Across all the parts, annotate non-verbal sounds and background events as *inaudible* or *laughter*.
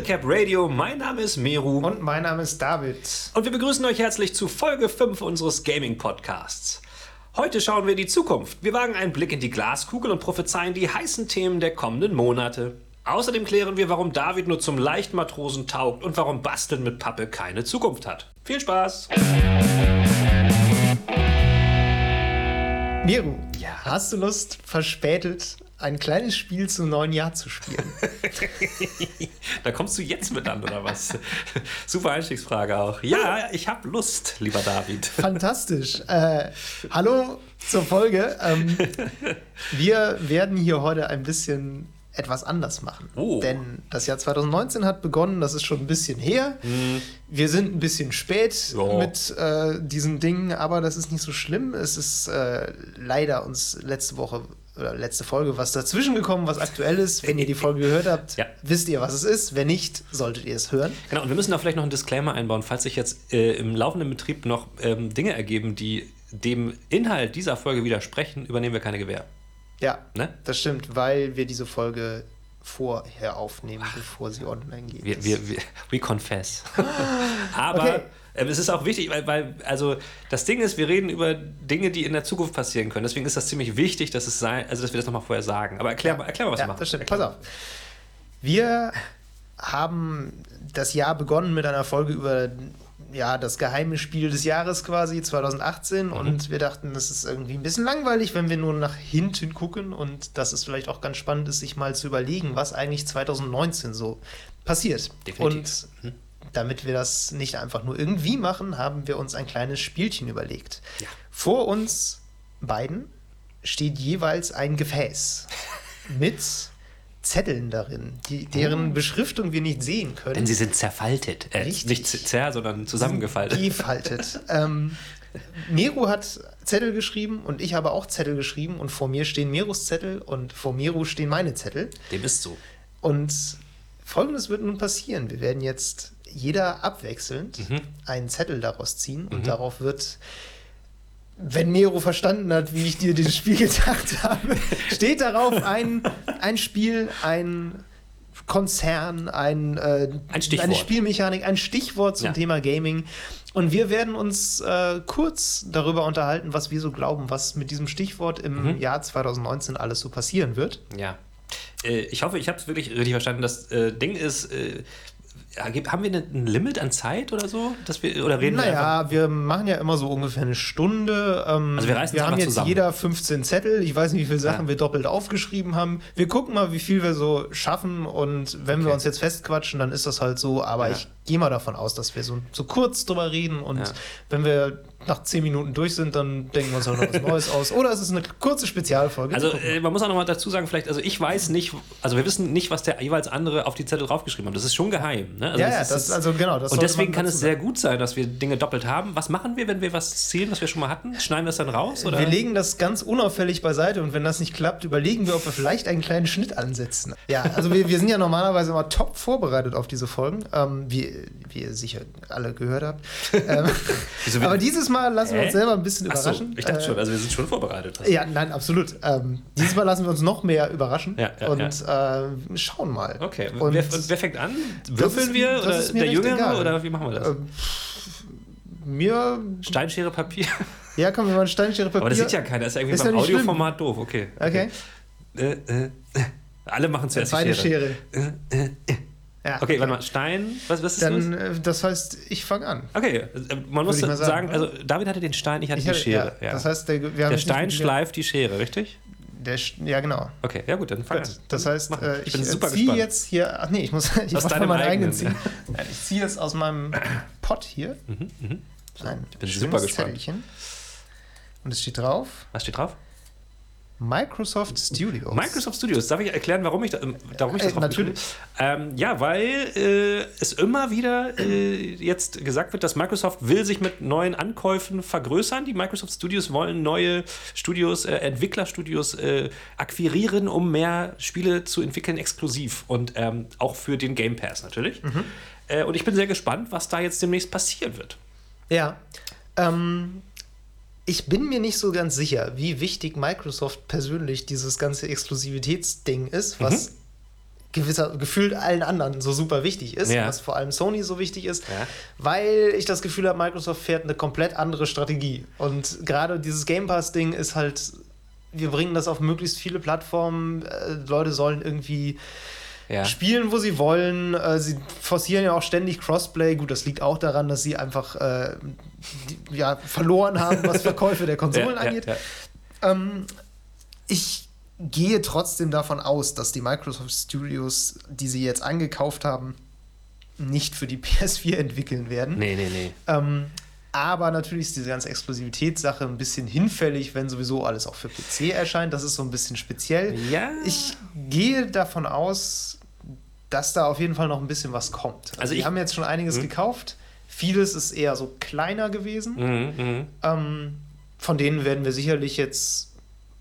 Level Cap Radio. Mein Name ist Meru. Und mein Name ist David. Und wir begrüßen euch herzlich zu Folge 5 unseres Gaming Podcasts. Heute schauen wir in die Zukunft. Wir wagen einen Blick in die Glaskugel und prophezeien die heißen Themen der kommenden Monate. Außerdem klären wir, warum David nur zum Leichtmatrosen taugt und warum Basteln mit Pappe keine Zukunft hat. Viel Spaß! Miru, ja. hast du Lust, verspätet ein kleines Spiel zum neuen Jahr zu spielen? *laughs* da kommst du jetzt mit an, oder was? *laughs* Super Einstiegsfrage auch. Ja, ich habe Lust, lieber David. *laughs* Fantastisch. Äh, hallo zur Folge. Ähm, wir werden hier heute ein bisschen etwas anders machen. Oh. Denn das Jahr 2019 hat begonnen, das ist schon ein bisschen her. Mhm. Wir sind ein bisschen spät ja. mit äh, diesen Dingen, aber das ist nicht so schlimm. Es ist äh, leider uns letzte Woche oder letzte Folge was dazwischen gekommen, was aktuell ist. Wenn ihr die Folge gehört habt, ja. wisst ihr, was es ist. Wenn nicht, solltet ihr es hören. Genau, und wir müssen da vielleicht noch einen Disclaimer einbauen, falls sich jetzt äh, im laufenden Betrieb noch ähm, Dinge ergeben, die dem Inhalt dieser Folge widersprechen, übernehmen wir keine Gewähr. Ja, ne? das stimmt, weil wir diese Folge vorher aufnehmen, Ach, bevor sie online geht. Wir, wir, wir, we confess. *laughs* Aber okay. Ähm, es ist auch wichtig, weil, weil, also das Ding ist, wir reden über Dinge, die in der Zukunft passieren können. Deswegen ist das ziemlich wichtig, dass es sein, also dass wir das nochmal vorher sagen. Aber erklär, ja. erklär mal, was ja, wir machen. Das stimmt. Pass auf. Wir haben das Jahr begonnen mit einer Folge über ja, das geheime Spiel des Jahres quasi 2018 mhm. und wir dachten, das ist irgendwie ein bisschen langweilig, wenn wir nur nach hinten gucken und dass es vielleicht auch ganz spannend ist, sich mal zu überlegen, was eigentlich 2019 so passiert. Definitiv. Und mhm. Damit wir das nicht einfach nur irgendwie machen, haben wir uns ein kleines Spielchen überlegt. Ja. Vor uns beiden steht jeweils ein Gefäß *laughs* mit Zetteln darin, die, deren oh. Beschriftung wir nicht sehen können. Denn sie sind zerfaltet. Äh, nicht zer, sondern zusammengefaltet. Gefaltet. *laughs* ähm, Meru hat Zettel geschrieben und ich habe auch Zettel geschrieben und vor mir stehen Merus Zettel und vor Meru stehen meine Zettel. Dem ist so. Und folgendes wird nun passieren. Wir werden jetzt jeder abwechselnd mhm. einen Zettel daraus ziehen und mhm. darauf wird wenn Mero verstanden hat, wie ich dir dieses Spiel *laughs* gedacht habe, steht darauf ein, ein Spiel, ein Konzern, ein, äh, ein eine Spielmechanik, ein Stichwort zum ja. Thema Gaming. Und wir werden uns äh, kurz darüber unterhalten, was wir so glauben, was mit diesem Stichwort im mhm. Jahr 2019 alles so passieren wird. Ja. Äh, ich hoffe, ich habe es wirklich richtig verstanden. Das äh, Ding ist, äh, haben wir ein Limit an Zeit oder so? Dass wir, oder reden naja, wir, wir machen ja immer so ungefähr eine Stunde. Ähm, also wir reißen Wir haben jetzt zusammen. jeder 15 Zettel. Ich weiß nicht, wie viele Sachen ja. wir doppelt aufgeschrieben haben. Wir gucken mal, wie viel wir so schaffen. Und wenn okay. wir uns jetzt festquatschen, dann ist das halt so. Aber ja. ich gehe mal davon aus, dass wir so, so kurz drüber reden. Und ja. wenn wir nach 10 Minuten durch sind, dann denken wir uns auch noch was *laughs* Neues aus. Oder es ist eine kurze Spezialfolge. Also äh, man muss auch noch mal dazu sagen, vielleicht, also ich weiß nicht, also wir wissen nicht, was der jeweils andere auf die Zettel draufgeschrieben hat. Das ist schon geheim. Ne? Also ja, das, ja, das, also genau. Das und deswegen kann es sehr gut sein, dass wir Dinge doppelt haben. Was machen wir, wenn wir was zählen, was wir schon mal hatten? Schneiden wir es dann raus? Oder? Wir legen das ganz unauffällig beiseite und wenn das nicht klappt, überlegen wir, ob wir vielleicht einen kleinen Schnitt ansetzen. Ja, also wir, wir sind ja normalerweise immer top vorbereitet auf diese Folgen, ähm, wie, wie ihr sicher alle gehört habt. *laughs* ähm, aber dieses Mal lassen wir uns selber ein bisschen überraschen. So, ich dachte schon, also wir sind schon vorbereitet. Ja, nein, absolut. Ähm, dieses Mal lassen wir uns noch mehr überraschen ja, ja, und ja. Äh, schauen mal. Okay, und wer, wer fängt an? Würfeln wir? Oder der Jüngere? Egal. Oder wie machen wir das? Ähm, mir. Steinschere Papier. Ja, komm, wir machen Steinschere Papier. Aber das sieht ja keiner. Das ist irgendwie ist beim Audioformat doof. Okay. Okay. okay. Äh, äh, alle machen zuerst Beide Schere. Schere. Äh, äh, äh. Ja, ja, okay, warte mal, Stein, was, was ist Dann, das? Äh, das heißt, ich fange an. Okay, man muss sagen, sagen, also David hatte den Stein, ich hatte ich die Schere. Ja, Das heißt, der, der Stein schleift die Schere, richtig? Der, ja, genau. Okay, ja gut, dann fang gut, Das heißt, äh, ich, ich ziehe jetzt hier, ach nee, ich muss, ich muss meinen eigenen ziehen. ich ziehe jetzt aus meinem *clears throat* Pott hier mhm, mhm. ein ich bin super gespannt. Zettelchen. Und es steht drauf. Was steht drauf? Microsoft Studios. Microsoft Studios. Darf ich erklären, warum ich, da, warum ich das äh, Natürlich. Ähm, ja, weil äh, es immer wieder äh, jetzt gesagt wird, dass Microsoft will sich mit neuen Ankäufen vergrößern. Die Microsoft Studios wollen neue Studios, äh, Entwicklerstudios äh, akquirieren, um mehr Spiele zu entwickeln, exklusiv. Und ähm, auch für den Game Pass natürlich. Mhm. Äh, und ich bin sehr gespannt, was da jetzt demnächst passieren wird. Ja. Ähm, ich bin mir nicht so ganz sicher, wie wichtig Microsoft persönlich dieses ganze Exklusivitätsding ist, was mhm. gewisser, gefühlt allen anderen so super wichtig ist, Ja. was vor allem Sony so wichtig ist, Ja. weil ich das Gefühl habe, Microsoft fährt eine komplett andere Strategie. Und gerade dieses Game Pass-Ding ist halt, wir bringen das auf möglichst viele Plattformen, äh, Leute sollen irgendwie Ja. spielen, wo sie wollen. Äh, sie forcieren ja auch ständig Crossplay. Gut, das liegt auch daran, dass sie einfach äh, die, ja, verloren haben, was Verkäufe der *laughs* Konsolen Ja, angeht. ja. Ähm, ich gehe trotzdem davon aus, dass die Microsoft Studios, die sie jetzt angekauft haben, nicht für die *laughs* PS4 entwickeln werden. Nee, nee, nee. Ähm, aber natürlich ist diese ganze Exklusivitätssache ein bisschen hinfällig, wenn sowieso alles auch für PC erscheint. Das ist so ein bisschen speziell. Ja. Ich gehe davon aus, dass da auf jeden Fall noch ein bisschen was kommt. Also, Also die haben jetzt schon einiges gekauft. Vieles ist eher so kleiner gewesen. Mhm, mhm. Ähm, von denen werden wir sicherlich jetzt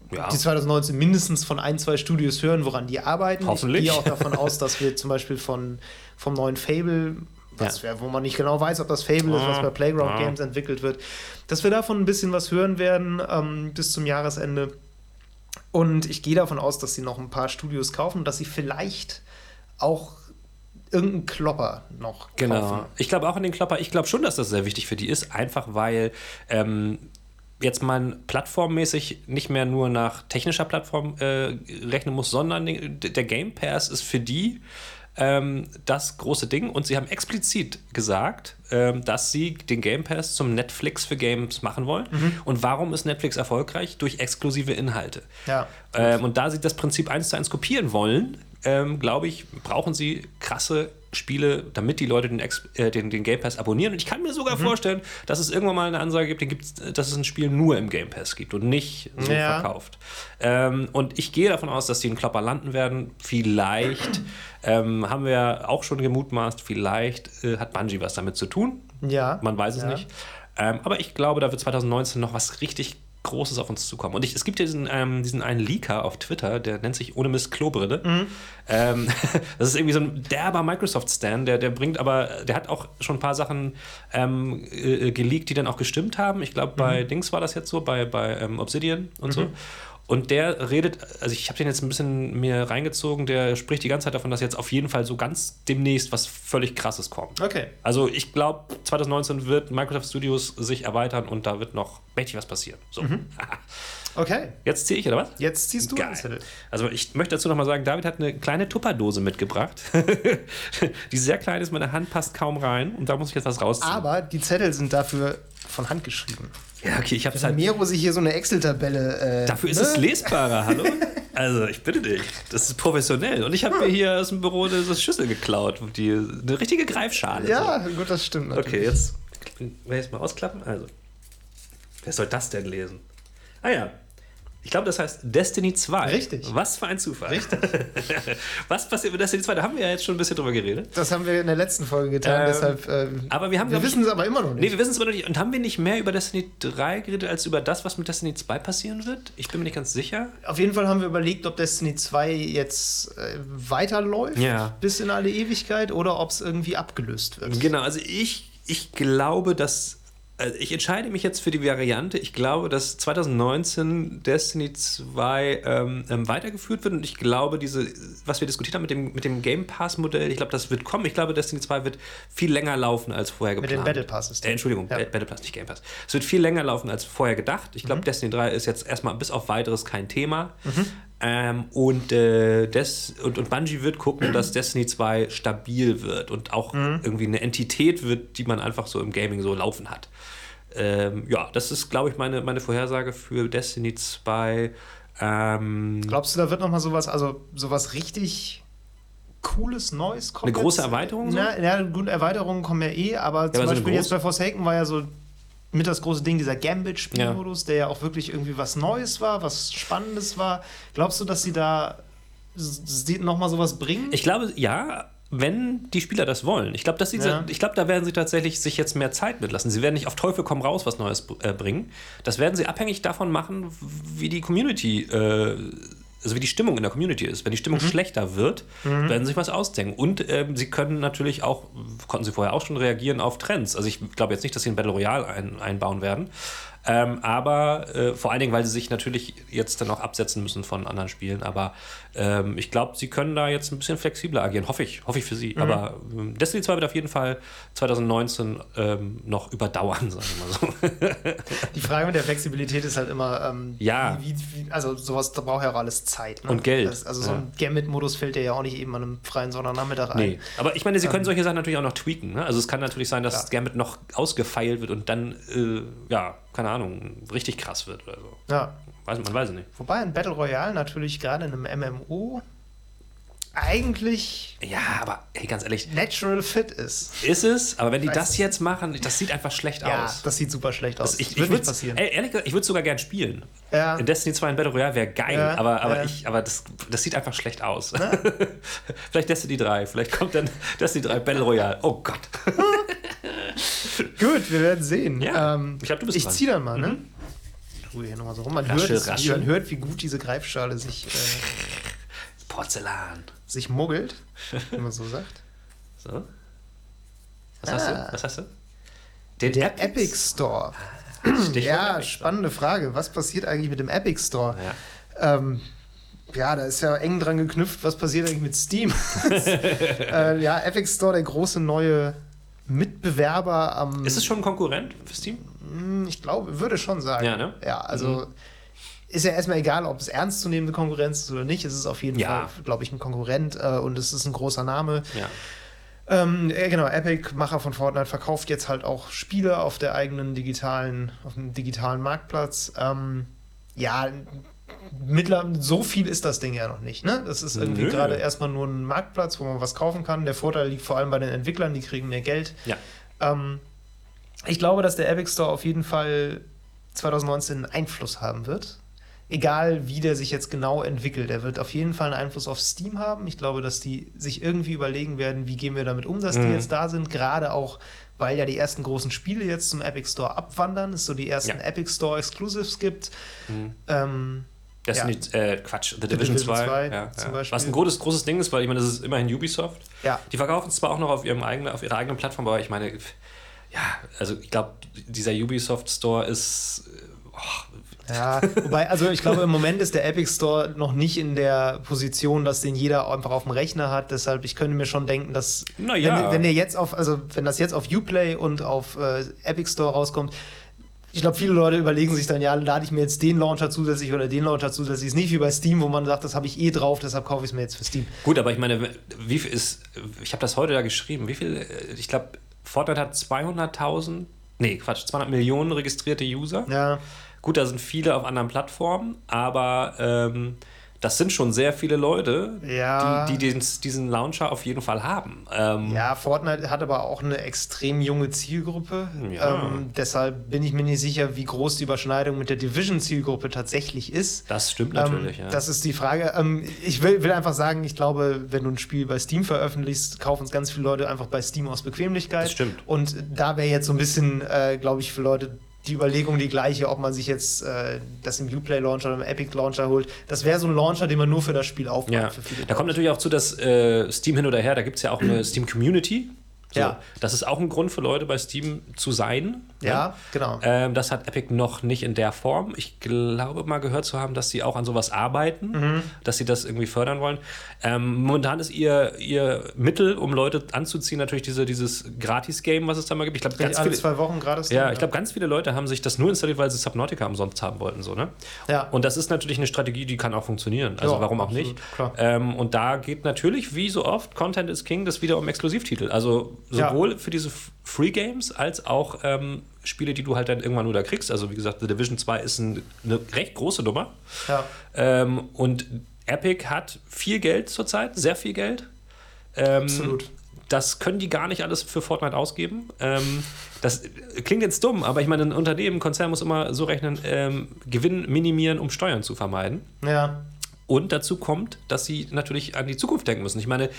Ja. die 2019 mindestens von ein, zwei Studios hören, woran die arbeiten. Hoffentlich. Ich gehe auch davon aus, dass wir zum Beispiel von, vom neuen Fable, was Ja. wo man nicht genau weiß, ob das Fable ist, was Ah, bei Playground ah. Games entwickelt wird, dass wir davon ein bisschen was hören werden ähm, bis zum Jahresende. Und ich gehe davon aus, dass sie noch ein paar Studios kaufen und dass sie vielleicht auch irgendeinen Klopper noch Genau. kaufen. Ich glaube auch an den Klopper. Ich glaube schon, dass das sehr wichtig für die ist, einfach weil ähm, jetzt man plattformmäßig nicht mehr nur nach technischer Plattform äh, rechnen muss, sondern der Game Pass ist für die ähm, das große Ding und sie haben explizit gesagt, ähm, dass sie den Game Pass zum Netflix für Games machen wollen. Und warum ist Netflix erfolgreich? Durch exklusive Inhalte. Ja. Ähm, und da sie das Prinzip eins zu eins kopieren wollen, ähm, glaube ich, brauchen sie krasse Spiele, damit die Leute den, Ex äh, den, den Game Pass abonnieren. Und ich kann mir sogar Mhm. vorstellen, dass es irgendwann mal eine Ansage gibt, äh, dass es ein Spiel nur im Game Pass gibt und nicht so Ja. verkauft. Ähm, und ich gehe davon aus, dass die einen Klopper landen werden. Vielleicht ähm, haben wir auch schon gemutmaßt, vielleicht äh, hat Bungie was damit zu tun. Ja. Man weiß es Ja. nicht. Ähm, aber ich glaube, da wird 2019 noch was richtig Großes auf uns zukommen. Und ich, es gibt ja diesen, ähm, diesen einen Leaker auf Twitter, der nennt sich ohne Mist Klobrille. Mhm. Ähm, *laughs* das ist irgendwie so ein derber Microsoft-Stan, der, der bringt aber, der hat auch schon ein paar Sachen ähm, äh, geleakt, die dann auch gestimmt haben. Ich glaube, bei Mhm. Dings war das jetzt so, bei, bei ähm, Obsidian und so. Und der redet, also ich habe den jetzt ein bisschen mir reingezogen, der spricht die ganze Zeit davon, dass jetzt auf jeden Fall so ganz demnächst was völlig krasses kommt. Okay. Also ich glaube, 2019 wird Microsoft Studios sich erweitern und da wird noch mächtig was passieren. So. *laughs* Okay. Jetzt ziehe ich, oder was? Jetzt ziehst du Geil. Zettel. Also ich möchte dazu nochmal sagen, David hat eine kleine Tupperdose mitgebracht. *laughs* die sehr klein ist, meine Hand passt kaum rein und da muss ich jetzt was rausziehen. Aber die Zettel sind dafür von Hand geschrieben. Ja, okay, ich habe es halt... Mero sich hier so eine Excel-Tabelle. Äh, Dafür ist ne? es lesbarer, hallo? *laughs* Also, ich bitte dich. Das ist professionell. Und ich habe mir hier aus dem Büro eine Schüssel geklaut. Die, eine richtige Greifschale. Ja, gut, das stimmt. So. natürlich. Okay, jetzt ich jetzt mal ausklappen. Also, wer soll das denn lesen? Ah ja. Ich glaube, das heißt Destiny 2. Richtig. Was für ein Zufall. Richtig. *laughs* Was passiert mit Destiny 2? Da haben wir ja jetzt schon ein bisschen drüber geredet. Das haben wir in der letzten Folge getan, Ähm, deshalb. ähm, aber wir haben, wir wissen es aber immer noch Nee, nicht. wir wissen es immer noch nicht. Und haben wir nicht mehr über Destiny 3 geredet, als über das, was mit Destiny 2 passieren wird? Ich bin mir nicht ganz sicher. Auf jeden Fall haben wir überlegt, ob Destiny 2 jetzt äh, weiterläuft Ja. bis in alle Ewigkeit oder ob es irgendwie abgelöst wird. Genau, also ich, ich glaube, dass. Also ich entscheide mich jetzt für die Variante. Ich glaube, dass 2019 Destiny 2 ähm, ähm, weitergeführt wird und ich glaube, diese, was wir diskutiert haben mit dem, mit dem Game Pass-Modell, ich glaube, das wird kommen. Ich glaube, Destiny 2 wird viel länger laufen als vorher Mit geplant. dem Battle Pass-System. Äh, Entschuldigung, Ja. Ba- Battle Pass, nicht Game Pass. Es wird viel länger laufen als vorher gedacht. Ich Mhm. glaube, Destiny 3 ist jetzt erstmal bis auf weiteres kein Thema. Ähm, und, äh, Des und, und Bungie wird gucken, dass Destiny 2 stabil wird und auch Mhm. irgendwie eine Entität wird, die man einfach so im Gaming so laufen hat. Ähm, ja, das ist, glaube ich, meine, meine Vorhersage für Destiny 2. Ähm, Glaubst du, da wird noch mal sowas, also sowas richtig cooles, Neues kommen? Eine große jetzt? Erweiterung so? Na, na gut, Erweiterungen kommen ja eh, aber zum aber so Beispiel jetzt große- bei Forsaken war ja so mit das große Ding, dieser Gambit-Spielmodus, der ja auch wirklich irgendwie was Neues war, was Spannendes war. Glaubst du, dass sie da s- s- noch mal sowas bringen? Ich glaube, ja, wenn die Spieler das wollen. Ich glaube, dass diese, Ja. ich glaube, da werden sie tatsächlich sich jetzt mehr Zeit mitlassen. Sie werden nicht auf Teufel komm raus was Neues äh, bringen. Das werden sie abhängig davon machen, wie die Community, äh, also wie die Stimmung in der Community ist. Wenn die Stimmung schlechter wird, werden sie sich was ausdenken. Und ähm, sie können natürlich auch, konnten sie vorher auch schon reagieren auf Trends. Also ich glaube jetzt nicht, dass sie ein Battle Royale ein, einbauen werden. Ähm, aber äh, vor allen Dingen, weil sie sich natürlich jetzt dann auch absetzen müssen von anderen Spielen. Aber ähm, ich glaube, sie können da jetzt ein bisschen flexibler agieren. Hoffe ich. Hoffe ich für sie. Mhm. Aber ähm, Destiny 2 wird auf jeden Fall 2019 ähm, noch überdauern, *laughs* sagen wir mal so. Die Frage mit der Flexibilität ist halt immer, ähm, ja. Wie, wie, also sowas, da braucht ja auch alles Zeit. Ne? Und Geld. Das, also so ein Gambit-Modus fällt ja auch nicht eben an einem freien Sonntagnachmittag ein. Nee. Aber ich meine, sie können ähm. solche Sachen natürlich auch noch tweaken. Ne? Also es kann natürlich sein, dass ja. Gambit noch ausgefeilt wird und dann, äh, ja, keine Ahnung, richtig krass wird oder so. Ja. Weiß, man weiß es nicht. Wobei ein Battle Royale natürlich gerade in einem MMO eigentlich. Ja, aber hey, ganz ehrlich. Natural Fit ist. Ist es, aber wenn die das jetzt machen, das sieht einfach schlecht ja, aus. Das sieht super schlecht aus. Das, ich, würde nicht passieren. Ey, ehrlich gesagt, ich würde sogar gern spielen. Ja. In Destiny 2 in Battle Royale wäre geil, ja, aber, aber, ja. ich, aber das, das sieht einfach schlecht aus. *laughs* vielleicht Destiny 3, vielleicht kommt dann Destiny 3 Battle Royale. Oh Gott. *laughs* Gut, wir werden sehen. Ja. Ähm, ich glaube, du bist Ich ziehe dann mal, ne? Mhm. Ruhe hier nochmal so rum. Man, rasche, hört, rasche. man hört, wie gut diese Greifschale sich. Äh, Porzellan. Sich muggelt, wie man so sagt. *laughs* So. Was ah. hast du? Ah. Was hast du? Den Der Epic, Epic Store. Stichwort ja, Epic spannende Store. Frage. Was passiert eigentlich mit dem Epic Store? Ja. Ähm, ja, da ist ja eng dran geknüpft, was passiert eigentlich mit Steam? *laughs* äh, ja, Epic Store, der große neue Mitbewerber am. Ist es schon ein Konkurrent für Steam? Hm, ich glaube, würde schon sagen. Ja, ne? Ja, also. Mhm. Ist ja erstmal egal, ob es ernstzunehmende Konkurrenz ist oder nicht. Es ist auf jeden ja. Fall, glaube ich, ein Konkurrent äh, und es ist ein großer Name. Ja. Ähm, genau, Epic, Macher von Fortnite, verkauft jetzt halt auch Spiele auf der eigenen digitalen, auf dem digitalen Marktplatz. Ähm, ja, mittlerweile so viel ist das Ding ja noch nicht. Ne? Das ist irgendwie gerade erstmal nur ein Marktplatz, wo man was kaufen kann. Der Vorteil liegt vor allem bei den Entwicklern, die kriegen mehr Geld. Ja. Ähm, ich glaube, dass der Epic Store auf jeden Fall 2019 einen Einfluss haben wird. Egal, wie der sich jetzt genau entwickelt. Er wird auf jeden Fall einen Einfluss auf Steam haben. Ich glaube, dass die sich irgendwie überlegen werden, wie gehen wir damit um, dass mhm. die jetzt da sind. Gerade auch, weil ja die ersten großen Spiele jetzt zum Epic Store abwandern, es so die ersten ja. Epic Store Exclusives gibt. Mhm. Ähm, Destiny, ja. äh, Quatsch, The Division, The Division 2. 2 ja, ja. Was ein großes, großes Ding ist, weil ich meine, das ist immerhin Ubisoft. Ja. Die verkaufen es zwar auch noch auf, ihrem eigenen, auf ihrer eigenen Plattform, aber ich meine, ja, also ich glaube, dieser Ubisoft Store ist. Oh, ja, wobei, also ich glaube, im Moment ist der Epic Store noch nicht in der Position, dass den jeder einfach auf dem Rechner hat. Deshalb, ich könnte mir schon denken, dass ja. wenn, wenn der jetzt auf, also wenn das jetzt auf Uplay und auf äh, Epic Store rauskommt, ich glaube, viele Leute überlegen sich dann, ja, lade ich mir jetzt den Launcher zusätzlich oder den Launcher zusätzlich. Ist nicht wie bei Steam, wo man sagt, das habe ich eh drauf, deshalb kaufe ich es mir jetzt für Steam. Gut, aber ich meine, wie viel ist, ich habe das heute da geschrieben, wie viel, äh, ich glaube, Fortnite hat 200.000, nee, Quatsch, 200 Millionen registrierte User. Ja. Gut, da sind viele auf anderen Plattformen, aber ähm, das sind schon sehr viele Leute, ja. die, die den, diesen Launcher auf jeden Fall haben. Ähm ja, Fortnite hat aber auch eine extrem junge Zielgruppe. Ja. Ähm, deshalb bin ich mir nicht sicher, wie groß die Überschneidung mit der Division-Zielgruppe tatsächlich ist. Das stimmt natürlich, ähm, ja. Das ist die Frage. Ähm, ich will, will, einfach sagen, ich glaube, wenn du ein Spiel bei Steam veröffentlichst, kaufen es ganz viele Leute einfach bei Steam aus Bequemlichkeit. Das stimmt. Und da wäre jetzt so ein bisschen, äh, glaube ich, für Leute die Überlegung die gleiche, ob man sich jetzt äh, das im Uplay Launcher oder im Epic Launcher holt. Das wäre so ein Launcher, den man nur für das Spiel aufbaut. Ja. da kommt natürlich auch zu, dass äh, Steam hin oder her, da gibt es ja auch eine Steam Community. So, ja. Das ist auch ein Grund für Leute bei Steam zu sein. Ja, ne? genau. Ähm, das hat Epic noch nicht in der Form. Ich glaube mal gehört zu haben, dass sie auch an sowas arbeiten, mhm. dass sie das irgendwie fördern wollen. Ähm, momentan ist ihr, ihr Mittel, um Leute anzuziehen, natürlich diese, dieses Gratis-Game, was es da mal gibt. Ich glaube, ganz alle viele, zwei Wochen gratis. Ja, ich glaube, ganz viele Leute haben sich das nur installiert, weil sie Subnautica umsonst haben wollten. So, ne? Ja. Und das ist natürlich eine Strategie, die kann auch funktionieren. Also ja, warum auch absolut, nicht? Ähm, und da geht natürlich, wie so oft, Content is King, das wieder um Exklusivtitel. Also sowohl ja. für diese Free Games als auch ähm, Spiele, die du halt dann irgendwann nur da kriegst. Also wie gesagt, The Division 2 ist ein, eine recht große Nummer. Ja. Ähm, und Epic hat viel Geld zurzeit, sehr viel Geld. Ähm, Absolut. Das können die gar nicht alles für Fortnite ausgeben. Ähm, das klingt jetzt dumm, aber ich meine, ein Unternehmen, ein Konzern muss immer so rechnen, ähm, Gewinn minimieren, um Steuern zu vermeiden. Ja. Und dazu kommt, dass sie natürlich an die Zukunft denken müssen. Ich meine,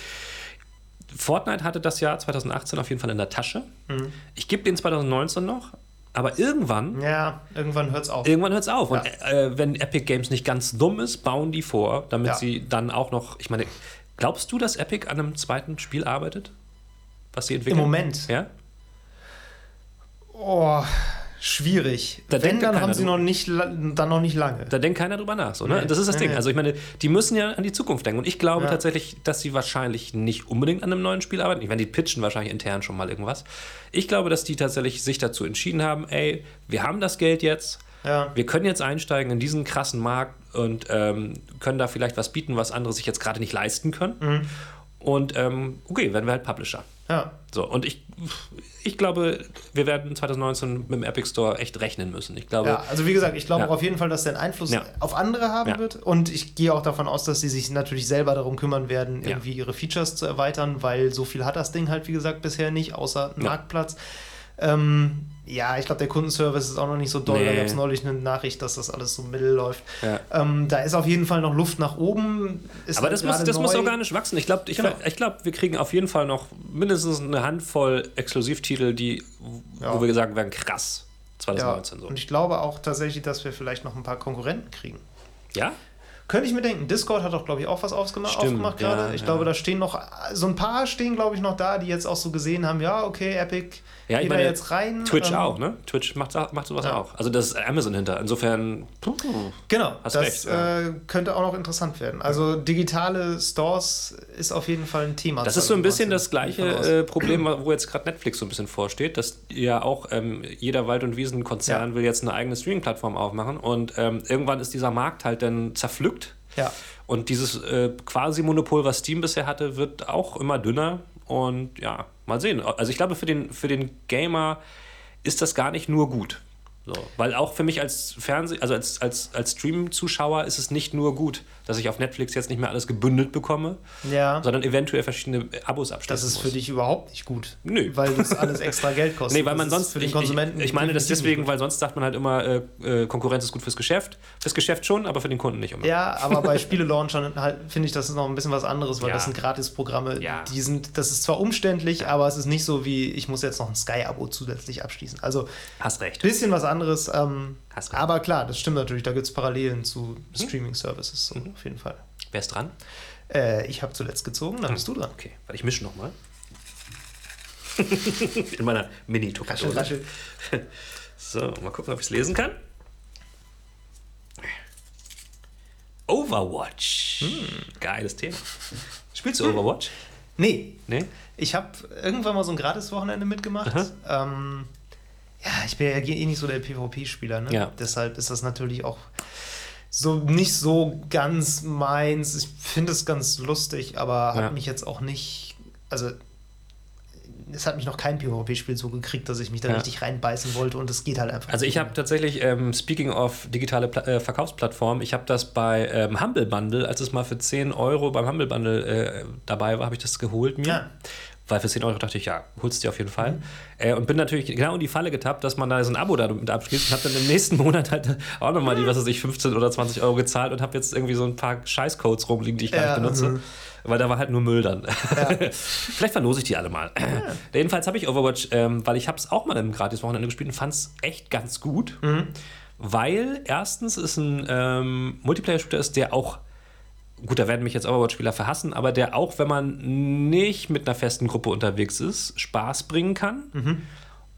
Fortnite hatte das Jahr 2018 auf jeden Fall in der Tasche. Mhm. Ich gebe den 2019 noch, aber irgendwann. Ja, irgendwann hört es auf. Irgendwann hört es auf. Ja. Und äh, wenn Epic Games nicht ganz dumm ist, bauen die vor, damit ja. sie dann auch noch. Ich meine, glaubst du, dass Epic an einem zweiten Spiel arbeitet? Was sie entwickeln? Im Moment. Ja. Oh, schwierig. Da Wenn, denkt dann haben sie drüber. noch nicht, dann noch nicht lange. Da denkt keiner drüber nach. So, ne? Nee. Das ist das Nee, Ding. Also ich meine, die müssen ja an die Zukunft denken. Und ich glaube Ja. tatsächlich, dass sie wahrscheinlich nicht unbedingt an einem neuen Spiel arbeiten. Ich meine, die pitchen wahrscheinlich intern schon mal irgendwas. Ich glaube, dass die tatsächlich sich dazu entschieden haben, ey, wir haben das Geld jetzt. Ja. Wir können jetzt einsteigen in diesen krassen Markt und ähm, können da vielleicht was bieten, was andere sich jetzt gerade nicht leisten können. Mhm. Und ähm, okay, werden wir halt Publisher. Ja. So, und ich, ich glaube, wir werden 2019 mit dem Epic Store echt rechnen müssen. Ich glaube, Ja, also wie gesagt, ich glaube Ja. auch auf jeden Fall, dass der einen Einfluss Ja. auf andere haben wird. Und ich gehe auch davon aus, dass sie sich natürlich selber darum kümmern werden, irgendwie ihre Features zu erweitern, weil so viel hat das Ding halt, wie gesagt, bisher nicht, außer. Marktplatz. Ähm, ja, ich glaube, der Kundenservice ist auch noch nicht so doll. Da Nee. gab es neulich eine Nachricht, dass das alles so mittel läuft. Ja. Ähm, da ist auf jeden Fall noch Luft nach oben. Ist Aber halt das muss, gerade das muss neu. organisch wachsen. Ich glaube, ich, Genau. ich glaub, wir kriegen auf jeden Fall noch mindestens eine Handvoll Exklusivtitel, die, Ja. wo wir sagen werden, krass. Ja, 2019 so. und ich glaube auch tatsächlich, dass wir vielleicht noch ein paar Konkurrenten kriegen. Ja? Könnte ich mir denken. Discord hat doch, glaube ich, auch was aufgemacht, Stimmt, aufgemacht ja, gerade. Ich ja. glaube, da stehen noch, so ein paar stehen, glaube ich, noch da, die jetzt auch so gesehen haben, ja, okay, Epic, Ja, ich geht meine, jetzt rein. Twitch ähm, auch, ne? Twitch macht, macht sowas Ja. auch. Also das ist Amazon hinter. Insofern, puh, Genau, Hast das recht, äh, könnte auch noch interessant werden. Also digitale Stores ist auf jeden Fall ein Thema. Das ist so ein bisschen das 2019, gleiche ich äh, Problem, wo jetzt gerade Netflix so ein bisschen vorsteht, dass ja auch ähm, jeder Wald- und Wiesenkonzern Ja. will jetzt eine eigene Streaming-Plattform aufmachen und ähm, irgendwann ist dieser Markt halt dann zerpflückt. Ja, und dieses äh, quasi Monopol, was Steam bisher hatte, wird auch immer dünner und ja, mal sehen. Also ich glaube, für den, für den Gamer ist das gar nicht nur gut. So, weil auch für mich als Fernseh, also als, als, als Stream-Zuschauer ist es nicht nur gut, dass ich auf Netflix jetzt nicht mehr alles gebündelt bekomme, ja. sondern eventuell verschiedene Abos abschließen Das ist muss. für dich überhaupt nicht gut. Nö. Weil das alles extra *laughs* Geld kostet. Nee, weil man sonst, für den ich, Konsumenten. ich, ich meine das deswegen, weil sonst sagt man halt immer, äh, äh, Konkurrenz ist gut fürs Geschäft. Fürs Geschäft schon, aber für den Kunden nicht immer. Ja, aber bei *laughs* Spiele-Launchern halt, finde ich, das ist noch ein bisschen was anderes, weil Ja. das sind Gratisprogramme. Ja. Die sind, das ist zwar umständlich, aber es ist nicht so wie, ich muss jetzt noch ein Sky-Abo zusätzlich abschließen. Also Hast recht. bisschen was anderes. Ähm, Hast recht. aber klar, das stimmt natürlich. Da gibt es Parallelen zu Streaming-Services, so, Mhm. auf jeden Fall. Wer ist dran? Äh, ich habe zuletzt gezogen, dann bist du dran. Okay, warte, ich mische nochmal. *laughs* In meiner mini raschel. *laughs* So, mal gucken, ob ich es lesen kann. Overwatch. Geiles Thema. Spielst du Overwatch? Nee, Nee? ich habe irgendwann mal so ein Gratis-Wochenende mitgemacht. Ähm, ja, ich bin ja eh nicht so der PvP-Spieler, ne? Ja. Deshalb ist das natürlich auch so nicht so ganz meins. Ich finde es ganz lustig, aber Ja. hat mich jetzt auch nicht. Also, es hat mich noch kein PvP-Spiel so gekriegt, dass ich mich da Ja. richtig reinbeißen wollte und es geht halt einfach. Also ich habe tatsächlich, ähm, speaking of digitale Pla äh, Verkaufsplattformen, ich habe das bei ähm, Humble Bundle, als es mal für 10 Euro beim Humble Bundle äh, dabei war, habe ich das geholt mir. Ja. Weil für 10 Euro dachte ich, ja, holst du dir auf jeden Fall. Äh, und bin natürlich genau in die Falle getappt, dass man da so ein Abo damit abschließt und habe dann im nächsten *laughs* Monat halt auch nochmal die, was weiß ich, 15 oder 20 Euro gezahlt und habe jetzt irgendwie so ein paar Scheißcodes rumliegen, die ich gar Ja, nicht benutze. mhm. Weil da war halt nur Müll dann. *laughs* Vielleicht verlose ich die alle mal. *clears throat* Jedenfalls habe ich Overwatch, ähm, weil ich habe es auch mal im Gratis-Wochenende gespielt und fand es echt ganz gut. Weil erstens es ein ähm, Multiplayer-Shooter ist, der auch gut, da werden mich jetzt Overwatch-Spieler verhassen, aber der auch, wenn man nicht mit einer festen Gruppe unterwegs ist, Spaß bringen kann.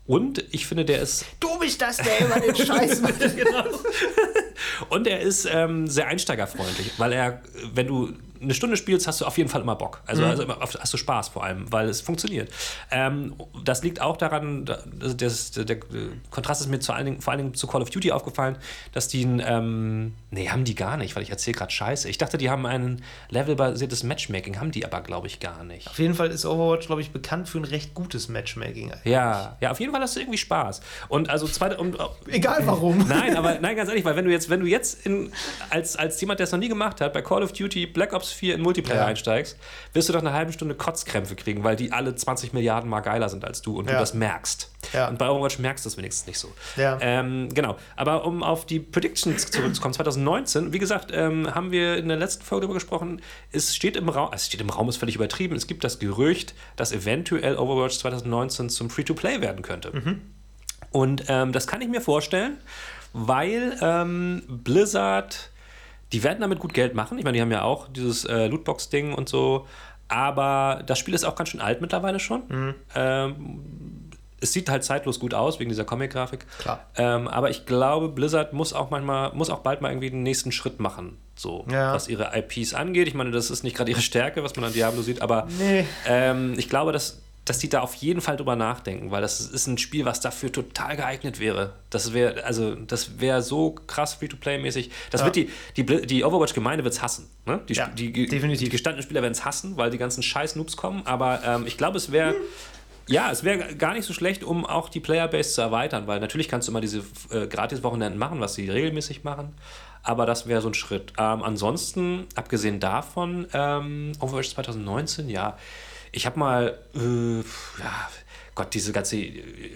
Und ich finde, der ist du bist das, der immer den Scheiß mit. *laughs* genau. Und er ist ähm, sehr einsteigerfreundlich, weil er, wenn du eine Stunde spielst, hast du auf jeden Fall immer Bock. Also, also immer hast du Spaß vor allem, weil es funktioniert. Ähm, das liegt auch daran, da- das, das, der, der Kontrast ist mir zu allen Dingen, vor allen Dingen zu Call of Duty aufgefallen, dass die ein, ähm, nee, haben die gar nicht, weil ich erzähle gerade Scheiße. Ich dachte, die haben ein levelbasiertes Matchmaking, haben die aber, glaube ich, gar nicht. Auf jeden Fall ist Overwatch, glaube ich, bekannt für ein recht gutes Matchmaking. eigentlich. Ja, ja, auf jeden Fall hast du irgendwie Spaß. Und also zweite, um, Egal warum. *laughs* Nein, aber nein, ganz ehrlich, weil wenn du jetzt, wenn du jetzt in, als, als jemand, der es noch nie gemacht hat, bei Call of Duty Black Ops 4 in Multiplayer Ja. einsteigst, wirst du doch eine halbe Stunde Kotzkrämpfe kriegen, weil die alle 20 Milliarden mal geiler sind als du und du Ja. das merkst. Ja. Und bei Overwatch merkst du es wenigstens nicht so. Ähm, genau. Aber um auf die Predictions zurückzukommen, 2019, wie gesagt, ähm, haben wir in der letzten Folge darüber gesprochen, es steht im Raum, es steht im Raum, ist völlig übertrieben, es gibt das Gerücht, dass eventuell Overwatch 2019 zum Free-to-Play werden könnte. Und ähm, das kann ich mir vorstellen, weil ähm, Blizzard, die werden damit gut Geld machen. Ich meine, die haben ja auch dieses äh, Lootbox-Ding und so. Aber das Spiel ist auch ganz schön alt mittlerweile schon. Ähm, es sieht halt zeitlos gut aus wegen dieser Comic-Grafik. Klar. Ähm, aber ich glaube, Blizzard muss auch manchmal, muss auch bald mal irgendwie den nächsten Schritt machen, so Ja. was ihre IPs angeht. Ich meine, das ist nicht gerade ihre Stärke, was man an Diablo sieht, aber Nee. ähm, ich glaube, dass, dass die da auf jeden Fall drüber nachdenken, weil das ist ein Spiel, was dafür total geeignet wäre. Das wäre, also das wäre so krass Free-to-Play-mäßig. Das Ja. wird die, die, die Overwatch-Gemeinde wird es hassen. Ne? Die, Ja, die, definitiv. die gestandenen Spieler werden es hassen, weil die ganzen scheiß Noobs kommen. Aber ähm, ich glaube, es wäre. Ja, es wäre gar nicht so schlecht, um auch die Playerbase zu erweitern, weil natürlich kannst du immer diese äh, Gratis-Wochenenden machen, was sie regelmäßig machen. Aber das wäre so ein Schritt. Ähm, ansonsten, abgesehen davon, ähm, Overwatch 2019, ja. Ich habe mal, äh, ja, Gott, diese ganze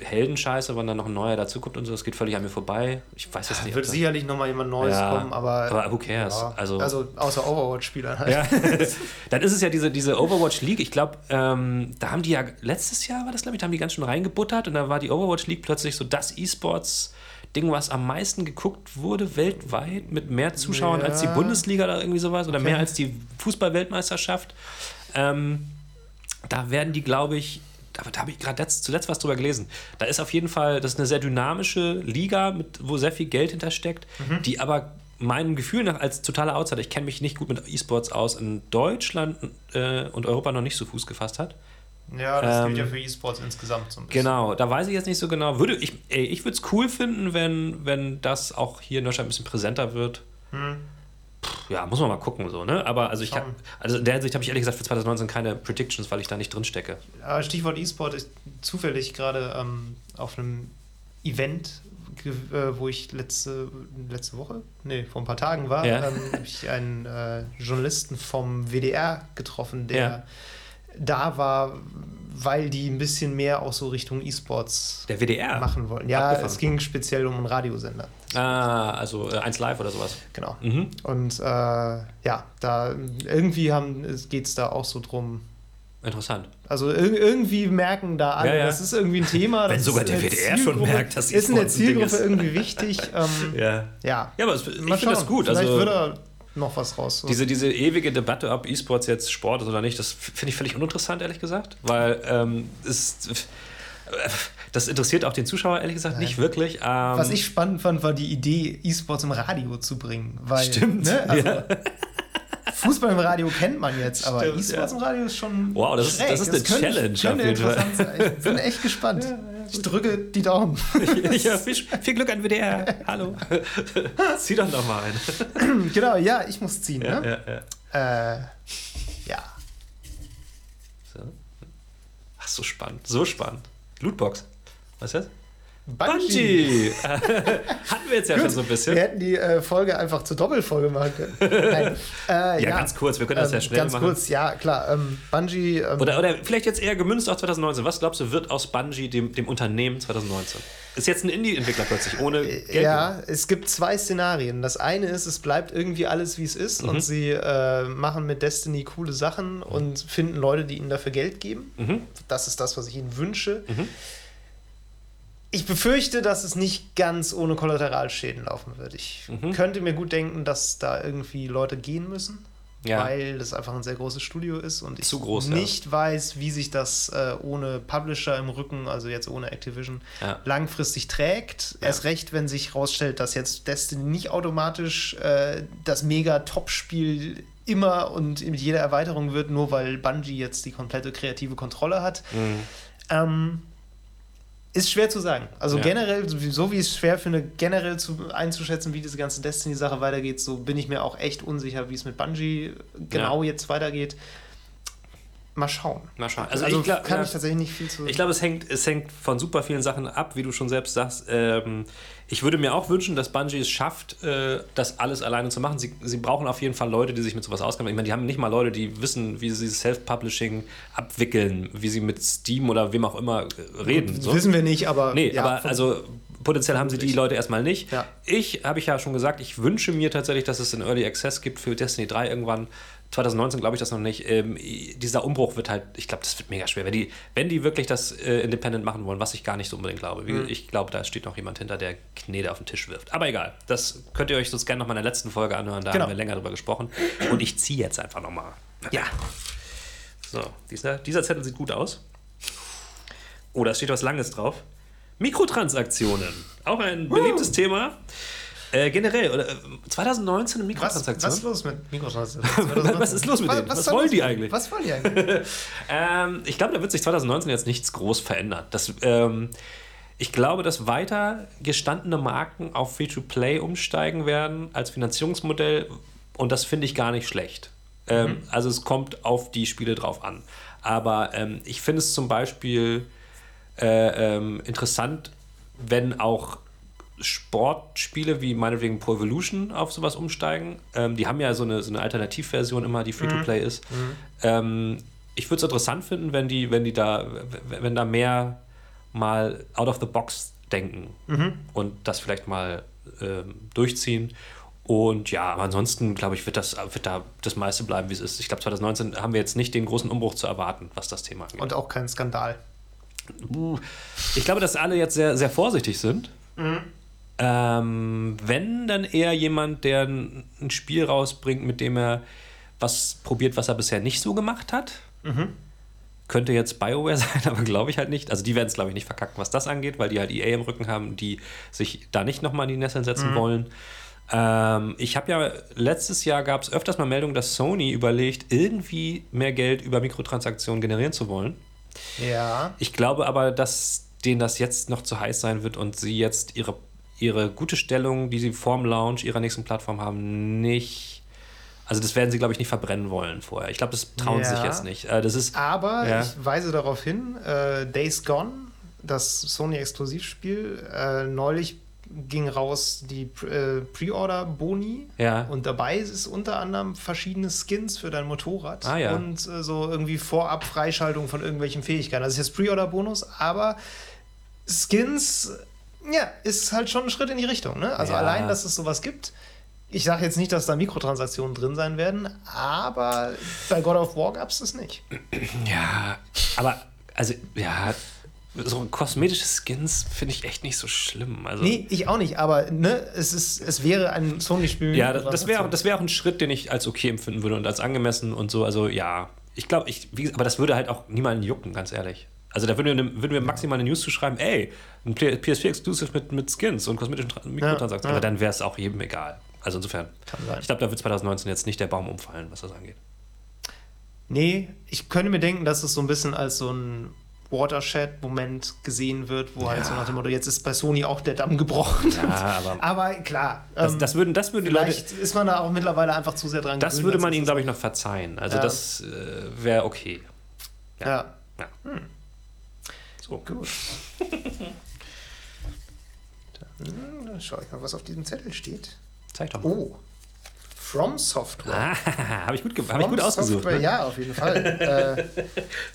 Heldenscheiße, wann dann noch ein neuer dazukommt und so, das geht völlig an mir vorbei. Ich weiß jetzt nicht. ob Wird sicherlich nochmal jemand Neues Ja, kommen, aber. aber who cares? Ja, Also- also, außer Overwatch-Spielern halt. *laughs* ja. Dann ist es ja diese, diese Overwatch League. Ich glaube, ähm, da haben die ja letztes Jahr war das, glaube ich, da haben die ganz schön reingebuttert und da war die Overwatch League plötzlich so das E-Sports. Ding, was am meisten geguckt wurde weltweit mit mehr Zuschauern Ja. als die Bundesliga oder irgendwie sowas oder Okay. mehr als die Fußball-Weltmeisterschaft. Ähm, da werden die, glaube ich, aber da habe ich gerade letzt, zuletzt was drüber gelesen. Da ist auf jeden Fall, das ist eine sehr dynamische Liga, mit, wo sehr viel Geld hintersteckt, die aber meinem Gefühl nach als totaler Outsider, ich kenne mich nicht gut mit E-Sports aus, in Deutschland äh, und Europa noch nicht so Fuß gefasst hat. Ja, das gilt Ähm, ja für E-Sports insgesamt so ein bisschen. Genau, da weiß ich jetzt nicht so genau. Würde ich, ey, ich würde es cool finden, wenn, wenn das auch hier in Deutschland ein bisschen präsenter wird. Hm. Ja, muss man mal gucken, so, ne? Aber also ich Schauen. also in der Hinsicht habe ich ehrlich gesagt für 2019 keine Predictions, weil ich da nicht drin stecke. Stichwort E-Sport ist zufällig gerade ähm, auf einem Event, äh, wo ich letzte, letzte Woche, nee, vor ein paar Tagen war, Ja. ähm, habe ich einen äh, Journalisten vom WDR getroffen, der Ja. da war, weil die ein bisschen mehr auch so Richtung E-Sports Der WDR. machen wollten. Ja, es ging speziell um einen Radiosender. Ah, also äh, 1 Live oder sowas. Genau. Mhm. Und äh, ja, da irgendwie geht es da auch so drum. Interessant. Also ir irgendwie merken da alle, Ja, ja. das ist irgendwie ein Thema. Wenn sogar der WDR schon merkt, dass ist in der Zielgruppe irgendwie wichtig. Ähm, *laughs* Ja. ja. Ja, aber es, ich finde das gut. Vielleicht Also, wird da noch was raus. So. diese, diese ewige Debatte, ob E-Sports jetzt Sport ist oder nicht, das finde ich völlig uninteressant, ehrlich gesagt. Weil ähm, es, das interessiert auch den Zuschauer, ehrlich gesagt, nicht wirklich. Ähm, was ich spannend fand, war die Idee, E-Sports im Radio zu bringen. Weil, Stimmt, Ne? Also, ja. *laughs* Fußball im Radio kennt man jetzt, aber E-Sports ja. im Radio ist schon. Wow, das ist- das ist eine könnte, Challenge auf Könnte jeden Fall. interessant sein. Ich bin echt gespannt. *laughs* Ich drücke die Daumen. *laughs* ja, *laughs* viel, viel Glück an WDR. Hallo. *laughs* Zieh doch noch mal ein. genau, ja, ich muss ziehen. Ja, ne? ja, ja. Äh, ja. So. Ach, so spannend. So spannend. Lootbox. Was ist Bungie! *laughs* Hatten wir jetzt ja schon so ein Wir bisschen. hätten die äh, Folge einfach zur Doppelfolge machen können. *laughs* Nein. Äh, Ja, ganz kurz, wir können das ja schnell Ganz machen. kurz, ja, klar. Ähm, Bungie. Ähm, Oder, oder vielleicht jetzt eher gemünzt auf 2019. Was glaubst du, wird aus Bungie, dem, dem Unternehmen 2019? Ist jetzt ein Indie-Entwickler plötzlich, ohne Geld. ja, es gibt zwei Szenarien. Das eine ist, es bleibt irgendwie alles, wie es ist, Mhm. und sie äh, machen mit Destiny coole Sachen und finden Leute, die ihnen dafür Geld geben. Mhm. Das ist das, was ich ihnen wünsche. Ich befürchte, dass es nicht ganz ohne Kollateralschäden laufen wird. Ich Mhm. könnte mir gut denken, dass da irgendwie Leute gehen müssen, Ja. weil das einfach ein sehr großes Studio ist und ich groß, ja. nicht weiß, wie sich das äh, ohne Publisher im Rücken, also jetzt ohne Activision, Ja. langfristig trägt. Erst recht, wenn sich herausstellt, dass jetzt Destiny nicht automatisch äh, das mega Top-Spiel immer und mit jeder Erweiterung wird, nur weil Bungie jetzt die komplette kreative Kontrolle hat. Mhm. Ähm, ist schwer zu sagen. Also Ja. generell, so wie ich es schwer finde, generell zu, einzuschätzen, wie diese ganze Destiny-Sache weitergeht, so bin ich mir auch echt unsicher, wie es mit Bungie genau jetzt weitergeht. Mal schauen. Mal schauen. Also, Also, ich glaub, kann ja. ich tatsächlich nicht viel zu. Ich glaube, es hängt, es hängt von super vielen Sachen ab, wie du schon selbst sagst. Ähm, ich würde mir auch wünschen, dass Bungie es schafft, äh, das alles alleine zu machen. Sie, sie brauchen auf jeden Fall Leute, die sich mit sowas auskennen. Ich meine, die haben nicht mal Leute, die wissen, wie sie Self-Publishing abwickeln, wie sie mit Steam oder wem auch immer äh, reden. So. Wissen wir nicht, aber. Nee, ja, aber also potenziell haben sie die Leute erstmal nicht. Ja. Ich, habe ich ja schon gesagt, ich wünsche mir tatsächlich, dass es einen Early Access gibt für Destiny 3 irgendwann. 2019 glaube ich das noch nicht. Ähm, dieser Umbruch wird halt, ich glaube, das wird mega schwer. Wenn die, wenn die wirklich das äh, Independent machen wollen, was ich gar nicht so unbedingt glaube. Mhm. Ich glaube, da steht noch jemand hinter, der Knete auf den Tisch wirft. Aber egal, das könnt ihr euch sonst gerne noch mal in der letzten Folge anhören. Da Genau. haben wir länger drüber gesprochen. Und ich ziehe jetzt einfach nochmal. Ja. So, dieser, dieser Zettel sieht gut aus. Oh, da steht was Langes drauf. Mikrotransaktionen. Auch ein beliebtes Thema. Äh, generell, oder, äh, 2019 eine Was, Mikrotransaktion. was ist los mit Mikrotransaktionen? *laughs* Was- was ist los mit denen? Was ist da wollen die eigentlich? Was wollen die eigentlich? *laughs* Ähm, ich glaube, da wird sich 2019 jetzt nichts groß verändern. Das, ähm, ich glaube, dass weiter gestandene Marken auf Free-to-Play umsteigen werden als Finanzierungsmodell und das finde ich gar nicht schlecht. Ähm, Also es kommt auf die Spiele drauf an. Aber ähm, ich finde es zum Beispiel äh, ähm, interessant, wenn auch Sportspiele wie meinetwegen Pro Evolution auf sowas umsteigen. Ähm, die haben ja so eine, so eine Alternativversion immer, die Free-to-Play ist. Ähm, ich würde es interessant finden, wenn die, wenn die da, wenn da mehr mal out of the box denken und das vielleicht mal ähm, durchziehen. Und ja, aber ansonsten, glaube ich, wird das, wird da das meiste bleiben, wie es ist. Ich glaube, 2019 haben wir jetzt nicht den großen Umbruch zu erwarten, was das Thema angeht. Und auch kein Skandal. Uh, Ich glaube, dass alle jetzt sehr, sehr vorsichtig sind. Ähm, wenn, dann eher jemand, der ein, ein Spiel rausbringt, mit dem er was probiert, was er bisher nicht so gemacht hat. Könnte jetzt BioWare *laughs* sein, aber glaube ich halt nicht. Also die werden es, glaube ich, nicht verkacken, was das angeht, weil die halt EA im Rücken haben, die sich da nicht nochmal in die Nesseln setzen wollen. Ähm, ich habe ja, letztes Jahr gab es öfters mal Meldungen, dass Sony überlegt, irgendwie mehr Geld über Mikrotransaktionen generieren zu wollen. Ja. Ich glaube aber, dass denen das jetzt noch zu heiß sein wird und sie jetzt ihre, ihre gute Stellung, die sie vorm Launch ihrer nächsten Plattform haben, nicht. Also das werden sie, glaube ich, nicht verbrennen wollen vorher. Ich glaube, das trauen sie sich Ja. jetzt nicht. Äh, das ist. Aber Ja. ich weise darauf hin, äh, Days Gone, das Sony-Exklusivspiel, äh, neulich ging raus die äh, Pre-Order-Boni. Ja. Und dabei ist unter anderem verschiedene Skins für dein Motorrad Ah, ja. und äh, so irgendwie vorab Freischaltung von irgendwelchen Fähigkeiten. Also ist jetzt Pre-Order-Bonus, aber Skins, ja, ist halt schon ein Schritt in die Richtung. Ne? Also Ja. allein, dass es sowas gibt. Ich sage jetzt nicht, dass da Mikrotransaktionen drin sein werden, aber bei God of War gab es das nicht. *clears throat* Ja, aber, also, ja, so kosmetische Skins finde ich echt nicht so schlimm. Also, Nee, ich auch nicht, aber ne, es, ist, es wäre ein Sony-Spiel. Ja, das, das wäre das wär auch ein Schritt, den ich als okay empfinden würde und als angemessen und so. Also ja, ich glaube, ich, wie, aber das würde halt auch niemanden jucken, ganz ehrlich. Also da würden wir, ne- würden wir maximal eine News zu schreiben, ey, ein PS4-Exclusive mit, mit Skins und kosmetischen Tra- Mikrotransaktionen. ja. Aber dann wäre es auch jedem egal. Also insofern, ich glaube, da wird 2019 jetzt nicht der Baum umfallen, was das angeht. Nee, ich könnte mir denken, dass es so ein bisschen als so ein Watershed-Moment gesehen wird, wo halt so nach dem Motto, jetzt ist bei Sony auch der Damm gebrochen. Ja, aber *laughs* aber klar, das, das würden, das würden die Leute, vielleicht ist man da auch mittlerweile einfach zu sehr dran das gewöhnt, würde man ihnen, glaube ich, noch verzeihen. Also Ja. das äh, wäre okay. Ja, Ja. So. gut. *laughs* Dann äh, schaue ich mal, was auf diesem Zettel steht. Zeig doch mal. Oh, From Software. Ah, *laughs* habe ich gut, hab ich gut ausgesucht. Software, Ne? Ja, auf jeden Fall. *laughs* äh,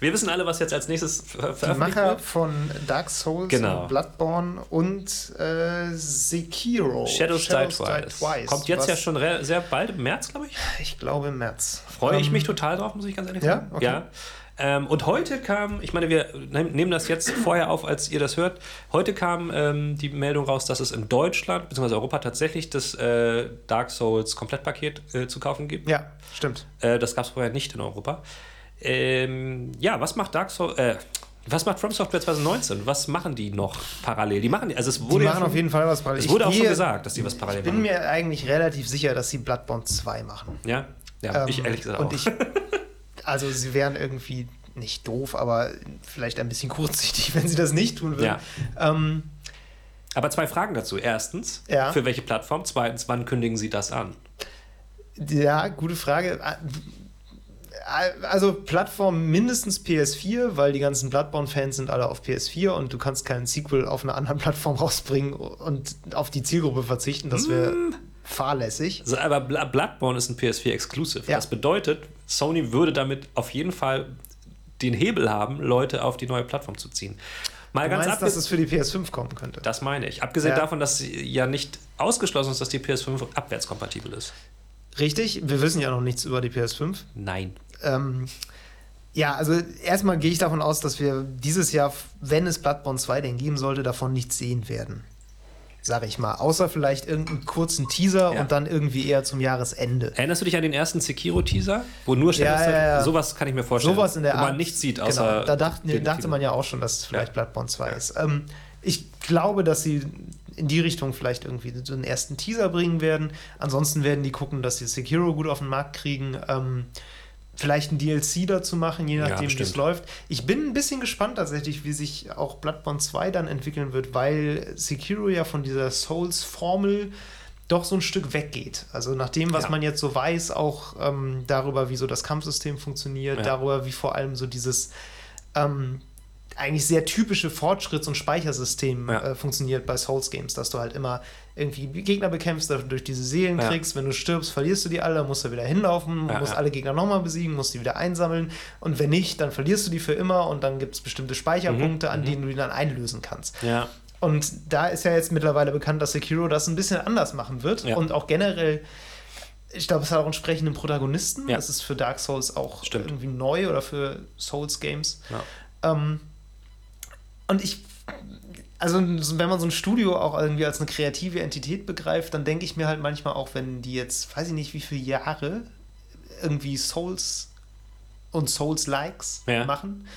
Wir wissen alle, was jetzt als nächstes ver die veröffentlicht Macher wird. von Dark Souls, Genau. und Bloodborne und äh, Sekiro. Shadows, Die Twice. Kommt jetzt ja schon sehr bald im März, glaube ich. Ich glaube im März. Freue ich Ähm, mich total drauf, muss ich ganz ehrlich ja? sagen. Okay. Ja. Ähm, und heute kam, ich meine, wir nehm- nehmen das jetzt vorher auf, als ihr das hört. Heute kam ähm, die Meldung raus, dass es in Deutschland bzw. Europa tatsächlich das äh, Dark Souls Komplettpaket äh, zu kaufen gibt. Ja, stimmt. Äh, das gab es vorher nicht in Europa. Ähm, ja, was macht Dark Souls? Äh, was macht From Software 2019? Was machen die noch parallel? Die machen, also es Die wurde ja machen schon, auf jeden Fall was parallel. Es Ich wurde auch schon gehe- gesagt, dass die was parallel Ich bin machen. mir eigentlich relativ sicher, dass sie Bloodborne 2 machen. ja, ja, ich Ähm, ehrlich gesagt und auch. Ich, *laughs* also sie wären irgendwie nicht doof, aber vielleicht ein bisschen *laughs* kurzsichtig, wenn sie das nicht tun würden. Ja. Ähm, Aber zwei Fragen dazu. Erstens, Ja. für welche Plattform? Zweitens, wann kündigen Sie das an? ja, gute Frage. Also Plattform mindestens PS4, weil die ganzen Bloodborne-Fans sind alle auf PS4 und du kannst keinen Sequel auf einer anderen Plattform rausbringen und auf die Zielgruppe verzichten. Das wäre Mm. Fahrlässig. Also, aber Bloodborne ist ein PS4-Exclusive. Ja. Das bedeutet, Sony würde damit auf jeden Fall den Hebel haben, Leute auf die neue Plattform zu ziehen. Mal Du ganz meinst, dass es für die PS5 kommen könnte? Das meine ich. Abgesehen Ja. davon, dass sie ja nicht ausgeschlossen ist, dass die PS5 abwärtskompatibel ist. Richtig, wir wissen ja noch nichts über die PS5. Nein. Ähm, ja, also erstmal gehe ich davon aus, dass wir dieses Jahr, wenn es Bloodborne 2 denn geben sollte, davon nichts sehen werden. Sag ich mal. Außer vielleicht irgendeinen kurzen Teaser Ja. und dann irgendwie eher zum Jahresende. Erinnerst du dich an den ersten Sekiro-Teaser? Wo nur steht, Ja, ja, ja. sowas kann ich mir vorstellen. Sowas in der wo Art. man nichts sieht, außer. Genau, da dachten, den dachte man ja auch schon, dass es vielleicht. Bloodborne 2 ist. Ähm, ich glaube, dass sie in die Richtung vielleicht irgendwie so einen ersten Teaser bringen werden. Ansonsten werden die gucken, dass sie Sekiro gut auf den Markt kriegen. Ähm, vielleicht ein DLC dazu machen, je Ja, nachdem, wie es läuft. Ich bin ein bisschen gespannt tatsächlich, wie sich auch Bloodborne 2 dann entwickeln wird, weil Sekiro ja von dieser Souls-Formel doch so ein Stück weggeht. Also nach dem, was Ja. man jetzt so weiß, auch ähm, darüber, wie so das Kampfsystem funktioniert, Ja. darüber, wie vor allem so dieses ähm, eigentlich sehr typische Fortschritts- und Speichersystem Ja. äh, funktioniert bei Souls-Games, dass du halt immer irgendwie Gegner bekämpfst, durch diese Seelen Ja. kriegst. Wenn du stirbst, verlierst du die alle, musst du wieder hinlaufen, Ja, musst ja. alle Gegner nochmal besiegen, musst die wieder einsammeln. Und wenn nicht, dann verlierst du die für immer und dann gibt es bestimmte Speicherpunkte, Mhm, an mhm. denen du die dann einlösen kannst. Und da ist ja jetzt mittlerweile bekannt, dass Sekiro das ein bisschen anders machen wird. Und auch generell, ich glaube, es hat auch entsprechenden Protagonisten. Ja. Das ist für Dark Souls auch Stimmt. irgendwie neu oder für Souls-Games. Ja. Ähm, und ich, also wenn man so ein Studio auch irgendwie als eine kreative Entität begreift, dann denke ich mir halt manchmal auch, wenn die jetzt, weiß ich nicht, wie viele Jahre irgendwie Souls und Souls-Likes Ja. machen,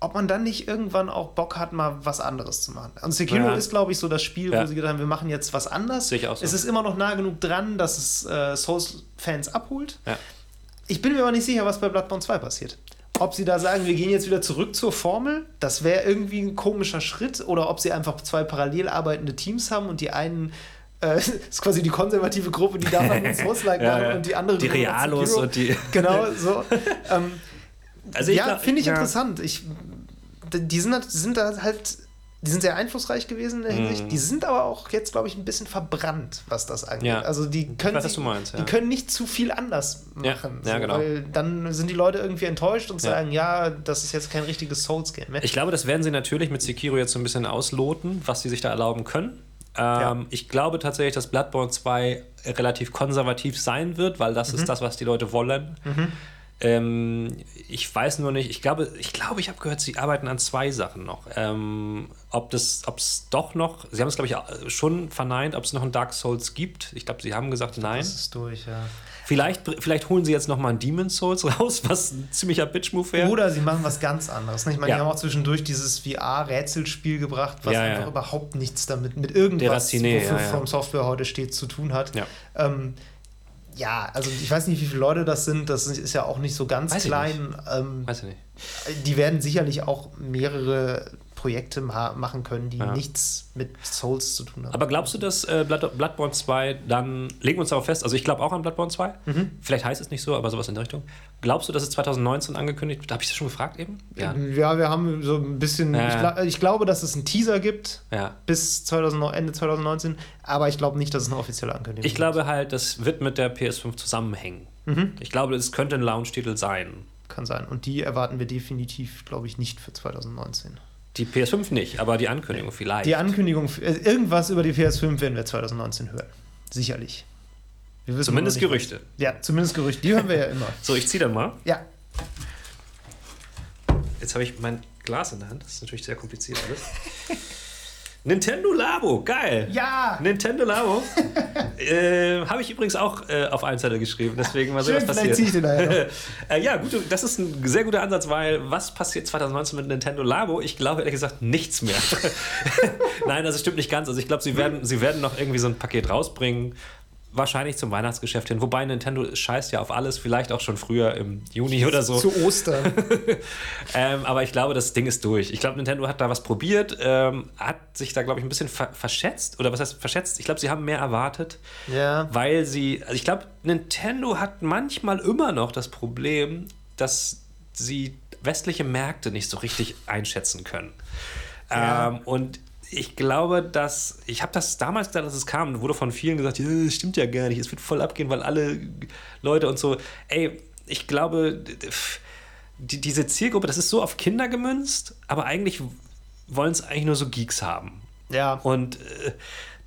ob man dann nicht irgendwann auch Bock hat, mal was anderes zu machen. Und Sekiro Ja. ist, glaube ich, so das Spiel, Ja. wo sie gedacht haben, wir machen jetzt was anderes. Sehe ich auch so. Es ist immer noch nah genug dran, dass es äh, Souls-Fans abholt. Ich bin mir aber nicht sicher, was bei Bloodborne 2 passiert. Ob sie da sagen, wir gehen jetzt wieder zurück zur Formel, das wäre irgendwie ein komischer Schritt, oder ob sie einfach zwei parallel arbeitende Teams haben und die einen äh, *laughs* ist quasi die konservative Gruppe, die darf einen Souls-like Ja, machen ja. und die andere Die Gruppe Realos und die- *laughs* Genau, so. *laughs* ähm, Also ich ja, finde ich ja. interessant. Ich, die sind, halt- sind da halt, die sind sehr einflussreich gewesen in der Hinsicht. Mhm. Die sind aber auch jetzt, glaube ich, ein bisschen verbrannt, was das angeht. Ja. Also die können, was du meinst, ja. die können nicht zu viel anders machen. ja, genau. Weil dann sind die Leute irgendwie enttäuscht und sagen, ja, das ist jetzt kein richtiges Souls-Game mehr. Ich glaube, das werden sie natürlich mit Sekiro jetzt so ein bisschen ausloten, was sie sich da erlauben können. Ähm. Ich glaube tatsächlich, dass Bloodborne 2 relativ konservativ sein wird, weil das Mhm. ist das, was die Leute wollen. Ähm, ich weiß nur nicht, ich glaube, ich, glaube, ich habe gehört, sie arbeiten an zwei Sachen noch. Ähm, ob es doch noch, sie haben es, glaube ich, schon verneint, ob es noch ein Dark Souls gibt. Ich glaube, sie haben gesagt, nein. das ist durch, ja. Vielleicht, vielleicht holen sie jetzt noch mal ein Demon's Souls *laughs* raus, was ein ziemlicher Bitch-Move wäre. Oder sie machen was ganz anderes. ne? Ich meine, Ja. die haben auch zwischendurch dieses VR-Rätselspiel gebracht, was Ja, einfach ja. überhaupt nichts damit, mit irgendwas, Deraciné, wofür. From Software heute steht, zu tun hat. Ja. Ähm, ja, also ich weiß nicht, wie viele Leute das sind. Das ist ja auch nicht so ganz Weiß ich klein. Ähm, Weiß ich nicht. die werden sicherlich auch mehrere Projekte ma machen können, die Ja. nichts mit Souls zu tun haben. Aber glaubst du, dass äh, Blood, Bloodborne 2 dann, legen wir uns darauf fest, also ich glaube auch an Bloodborne 2, Mhm. vielleicht heißt es nicht so, aber sowas in der Richtung. Glaubst du, dass es 2019 angekündigt wird? Habe ich das schon gefragt eben? Ja. ja, wir haben so ein bisschen. Ja, ich, ich glaube, dass es einen Teaser gibt ja. bis 2000, Ende 2019, aber ich glaube nicht, dass es eine offizielle Ankündigung Ich glaube halt, das wird mit der PS5 zusammenhängen. Mhm. Ich glaube, es könnte ein Launch-Titel sein. Kann sein. Und die erwarten wir definitiv, glaube ich, nicht für 2019. Die PS5 nicht, aber die Ankündigung vielleicht. Die Ankündigung, äh, irgendwas über die PS5 werden wir 2019 hören. Sicherlich. Wir wissen Zumindest Gerüchte. was. Ja, zumindest Gerüchte. Die hören wir ja immer. *laughs* So, ich ziehe dann mal. Ja. Jetzt habe ich mein Glas in der Hand. Das ist natürlich sehr kompliziert alles. *laughs* Nintendo Labo, geil. Ja! Nintendo Labo. *laughs* äh, Habe ich übrigens auch äh, auf einen Zettel geschrieben, deswegen mal sehen, was vielleicht passiert. zieh ich den nachher *laughs* äh, ja, gut, das ist ein sehr guter Ansatz, weil was passiert 2019 mit Nintendo Labo? Ich glaube ehrlich gesagt nichts mehr. *laughs* Nein, das stimmt nicht ganz. Also ich glaube, sie werden, sie werden noch irgendwie so ein Paket rausbringen. Wahrscheinlich zum Weihnachtsgeschäft hin. Wobei Nintendo scheißt ja auf alles, vielleicht auch schon früher im Juni oder so. Zu Ostern. *laughs* Ähm, aber ich glaube, das Ding ist durch. Ich glaube, Nintendo hat da was probiert, ähm, hat sich da, glaube ich, ein bisschen ver verschätzt. Oder was heißt verschätzt? Ich glaube, sie haben mehr erwartet, ja. weil sie. Also ich glaube, Nintendo hat manchmal immer noch das Problem, dass sie westliche Märkte nicht so richtig einschätzen können. Ja. Ähm, und ich glaube, dass. Ich habe das damals gedacht, dass es kam, wurde von vielen gesagt, das stimmt ja gar nicht, es wird voll abgehen, weil alle Leute und so. Ey, ich glaube, die, diese Zielgruppe, das ist so auf Kinder gemünzt, aber eigentlich wollen es eigentlich nur so Geeks haben. Ja. Und äh,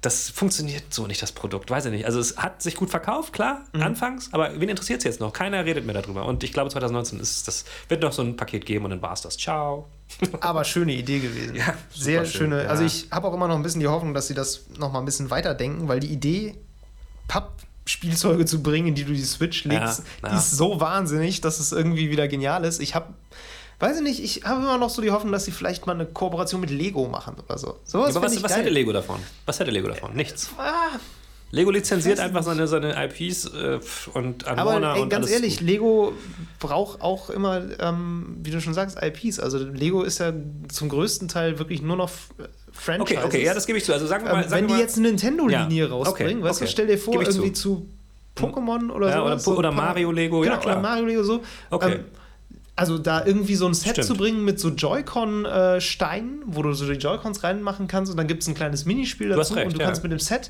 das funktioniert so nicht, das Produkt. Weiß ich nicht. Also es hat sich gut verkauft, klar, anfangs, aber wen interessiert es jetzt noch? Keiner redet mehr darüber. Und ich glaube, 2019 ist das, wird noch so ein Paket geben und dann war es das. Ciao. *laughs* Aber schöne Idee gewesen. Ja, Sehr schön, schöne. ja. Also ich habe auch immer noch ein bisschen die Hoffnung, dass sie das noch mal ein bisschen weiterdenken, weil die Idee, Pappspielzeuge zu bringen, in die du die Switch legst, Ja, die ja. ist so wahnsinnig, dass es irgendwie wieder genial ist. Ich habe Weiß ich nicht, ich habe immer noch so die Hoffnung, dass sie vielleicht mal eine Kooperation mit Lego machen oder so. Sowas Aber was, was hätte Lego davon? Was hätte Lego davon? Nichts. Ah, Lego lizenziert einfach seine, seine IPs äh, und an aber Warner ey, und ganz alles ehrlich, gut. Lego braucht auch immer, ähm, wie du schon sagst, IPs. Also Lego ist ja zum größten Teil wirklich nur noch äh, Franchises. Okay, okay, ja, das gebe ich zu. Also sagen wir mal, Ähm, sagen wenn wir die mal, jetzt eine Nintendo-Linie Ja, rausbringen, okay, weißt du, okay. stell dir vor, irgendwie zu. zu Pokémon oder Ja, so. oder oder Mario Lego, ja, genau, klar. Oder Mario Lego so. Okay. Ähm, also da irgendwie so ein Set Stimmt. zu bringen mit so Joy-Con-Steinen, wo du so die Joy-Cons reinmachen kannst und dann gibt es ein kleines Minispiel dazu recht, und du ja. kannst mit dem Set.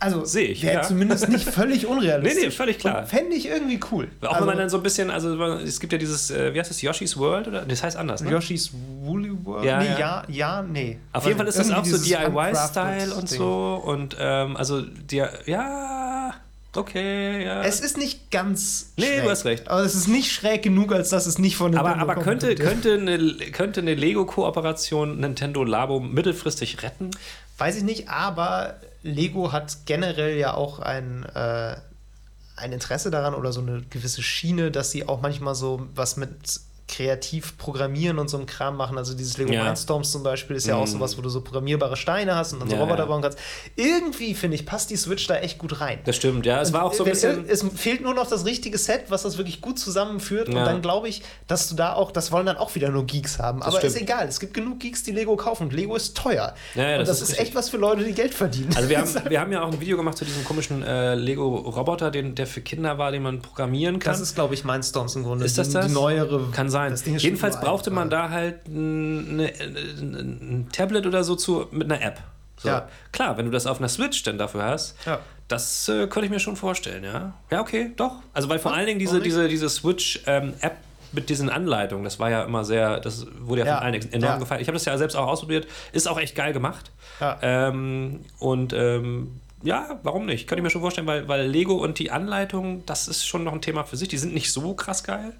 Also Seh ich, wäre ja. zumindest nicht *laughs* völlig unrealistisch. Nee, nee, völlig klar. Fände ich irgendwie cool. Auch also, wenn man dann so ein bisschen, also es gibt ja dieses, äh, wie heißt das, Yoshi's World? Oder? Das heißt anders, ne? Yoshi's Woolly World? Ja, nee, ja. ja, ja, nee. Auf jeden Fall ist das auch so DIY-Style und so. Und ähm, also, die, ja, okay, ja. Es ist nicht ganz Nee, schräg. du hast recht. Aber es ist nicht schräg genug, als dass es nicht von aber Nintendo aber kommen könnte, könnte eine, könnte eine Lego-Kooperation Nintendo Labo mittelfristig retten? Weiß ich nicht, aber Lego hat generell ja auch ein, äh, ein Interesse daran oder so eine gewisse Schiene, dass sie auch manchmal so was mit kreativ programmieren und so ein Kram machen. Also dieses Lego Ja. Mindstorms zum Beispiel ist ja auch Mm. sowas, wo du so programmierbare Steine hast und dann so Ja, Roboter ja. bauen kannst. Irgendwie, finde ich, passt die Switch da echt gut rein. Das stimmt, ja. Es war auch so ein bisschen. Es fehlt nur noch das richtige Set, was das wirklich gut zusammenführt. Und dann glaube ich, dass du da auch, das wollen dann auch wieder nur Geeks haben. Aber stimmt. ist egal, es gibt genug Geeks, die Lego kaufen. Und Lego ist teuer. Ja, das das, ist ist, echt was für Leute, die Geld verdienen. Also wir haben, *laughs* wir haben ja auch ein Video gemacht zu diesem komischen äh, Lego-Roboter, der für Kinder war, den man programmieren kann. das ist, glaube ich, Mindstorms im Grunde. Ist das die, das? Die neuere. Kann sein. Schon Jedenfalls brauchte man da halt ein, ein Tablet oder so zu, mit einer App. So. Ja. Klar, wenn du das auf einer Switch dann dafür hast, Ja. das äh, könnte ich mir schon vorstellen, ja. Ja, okay, doch. Also weil vor Ja, allen Dingen diese, diese, diese Switch-App mit diesen Anleitungen, das war ja immer sehr, das wurde ja von Ja. allen enorm Ja. gefallen. Ich habe das ja selbst auch ausprobiert, ist auch echt geil gemacht. Ja. Ähm, und ähm, ja, warum nicht? Könnte ich mir schon vorstellen, weil, weil Lego und die Anleitung, das ist schon noch ein Thema für sich. Die sind nicht so krass geil.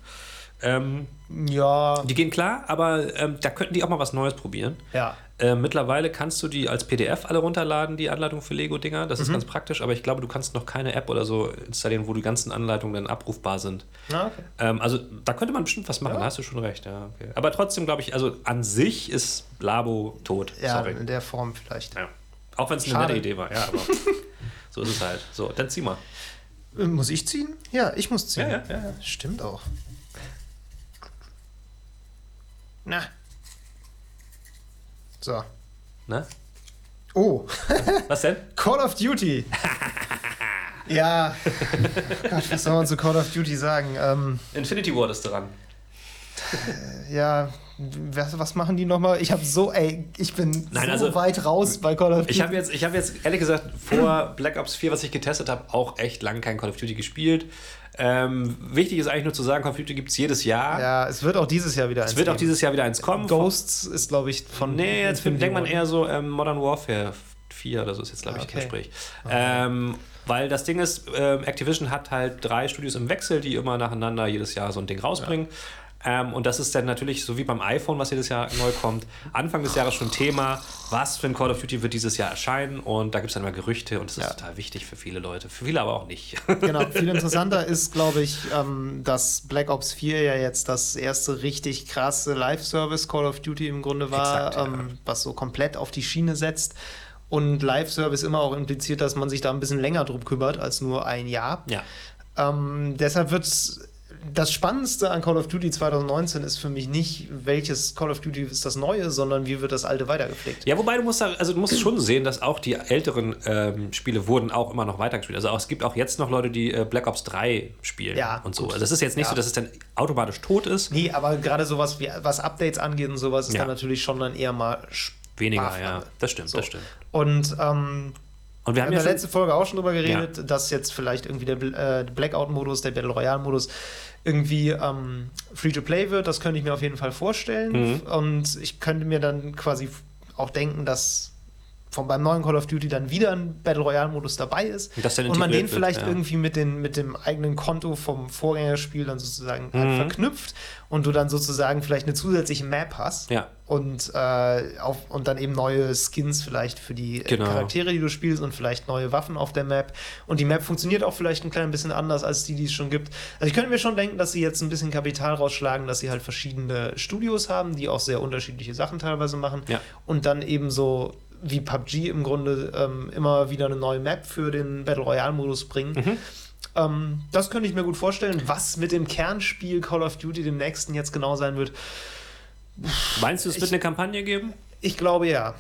Ähm, Ja. die gehen klar, aber ähm, da könnten die auch mal was Neues probieren. Ja. Äh, mittlerweile kannst du die als PDF alle runterladen, die Anleitung für Lego-Dinger. Das ist Mhm. ganz praktisch, aber ich glaube, du kannst noch keine App oder so installieren, wo die ganzen Anleitungen dann abrufbar sind. Na, okay. Ähm, also da könnte man bestimmt was machen, da hast du schon recht. Ja, okay. Aber trotzdem glaube ich, also an sich ist Labo tot. Ja, Sorry. in der Form vielleicht. Ja. Auch wenn es eine nette Idee war, ja, aber *laughs* so ist es halt. So, dann zieh mal. Äh, Muss ich ziehen? Ja, ich muss ziehen. Ja, ja, ja, ja. Stimmt auch. Na. So. Ne? Oh, Was denn? *laughs* Call of Duty. *laughs* ja. Gott, was soll man zu Call of Duty sagen? Ähm, Infinity Ward ist dran. ja, was, was machen die nochmal? Ich habe so, ey, ich bin Nein, so also- weit raus bei Call of Duty. Ich habe jetzt, ich hab jetzt ehrlich gesagt vor Black Ops 4, was ich getestet habe, auch echt lange kein Call of Duty gespielt. Ähm, wichtig ist eigentlich nur zu sagen, Duty gibt es jedes Jahr. ja, es wird auch dieses Jahr wieder Es wird auch dieses Jahr wieder eins kommen. Ghosts ist, glaube ich, von. Nee, jetzt denkt man eher so ähm, Modern Warfare 4 oder so ist jetzt, glaube ich, Okay. im Gespräch. Ähm, weil das Ding ist, ähm, Activision hat halt drei Studios im Wechsel, die immer nacheinander jedes Jahr so ein Ding rausbringen. Ähm, und das ist dann natürlich so wie beim iPhone, was jedes Jahr neu kommt, Anfang des Jahres schon Thema, was für ein Call of Duty wird dieses Jahr erscheinen. Und da gibt es dann immer Gerüchte und das ist Ja. total wichtig für viele Leute. Für viele aber auch nicht. *laughs* Genau, viel interessanter ist, glaube ich, ähm, dass Black Ops 4 ja jetzt das erste richtig krasse Live-Service Call of Duty im Grunde war, Exakt, ja. ähm, was so komplett auf die Schiene setzt. Und Live-Service immer auch impliziert, dass man sich da ein bisschen länger drum kümmert als nur ein Jahr. ja. Ähm, deshalb wird das Spannendste an Call of Duty 2019 ist für mich nicht, welches Call of Duty ist das neue, sondern wie wird das alte weitergepflegt. Ja, wobei du musst, da, also du musst schon sehen, dass auch die älteren ähm, Spiele wurden auch immer noch weitergespielt. Also auch, es gibt auch jetzt noch Leute, die äh, Black Ops 3 spielen Ja, und so. gut. Also das ist jetzt nicht Ja. so, dass es dann automatisch tot ist. Nee, aber gerade sowas wie was Updates angeht und sowas ist Ja. dann natürlich schon dann eher mal Weniger, Sparflamme. ja. Das stimmt, So. das stimmt. Und ähm, Und wir haben ja in der letzten Folge auch schon drüber geredet, dass jetzt vielleicht irgendwie der äh, Blackout-Modus, der Battle Royale-Modus irgendwie ähm, Free-to-Play wird. Das könnte ich mir auf jeden Fall vorstellen. Mhm. Und ich könnte mir dann quasi auch denken, dass von beim neuen Call of Duty dann wieder ein Battle Royale-Modus dabei ist und man den integriert wird, vielleicht ja. irgendwie mit, den, mit dem eigenen Konto vom Vorgängerspiel dann sozusagen Mhm. halt verknüpft und du dann sozusagen vielleicht eine zusätzliche Map hast Ja. und, äh, auf, und dann eben neue Skins vielleicht für die Genau. Charaktere, die du spielst und vielleicht neue Waffen auf der Map. Und die Map funktioniert auch vielleicht ein klein bisschen anders als die, die es schon gibt. Also ich könnte mir schon denken, dass sie jetzt ein bisschen Kapital rausschlagen, dass sie halt verschiedene Studios haben, die auch sehr unterschiedliche Sachen teilweise machen. Ja. Und dann eben so wie PUBG im Grunde ähm, immer wieder eine neue Map für den Battle Royale-Modus bringen. Mhm. Ähm, das könnte ich mir gut vorstellen. Was mit dem Kernspiel Call of Duty, dem nächsten, jetzt genau sein wird, Meinst du, es wird Ich- eine Kampagne geben? ich glaube ja.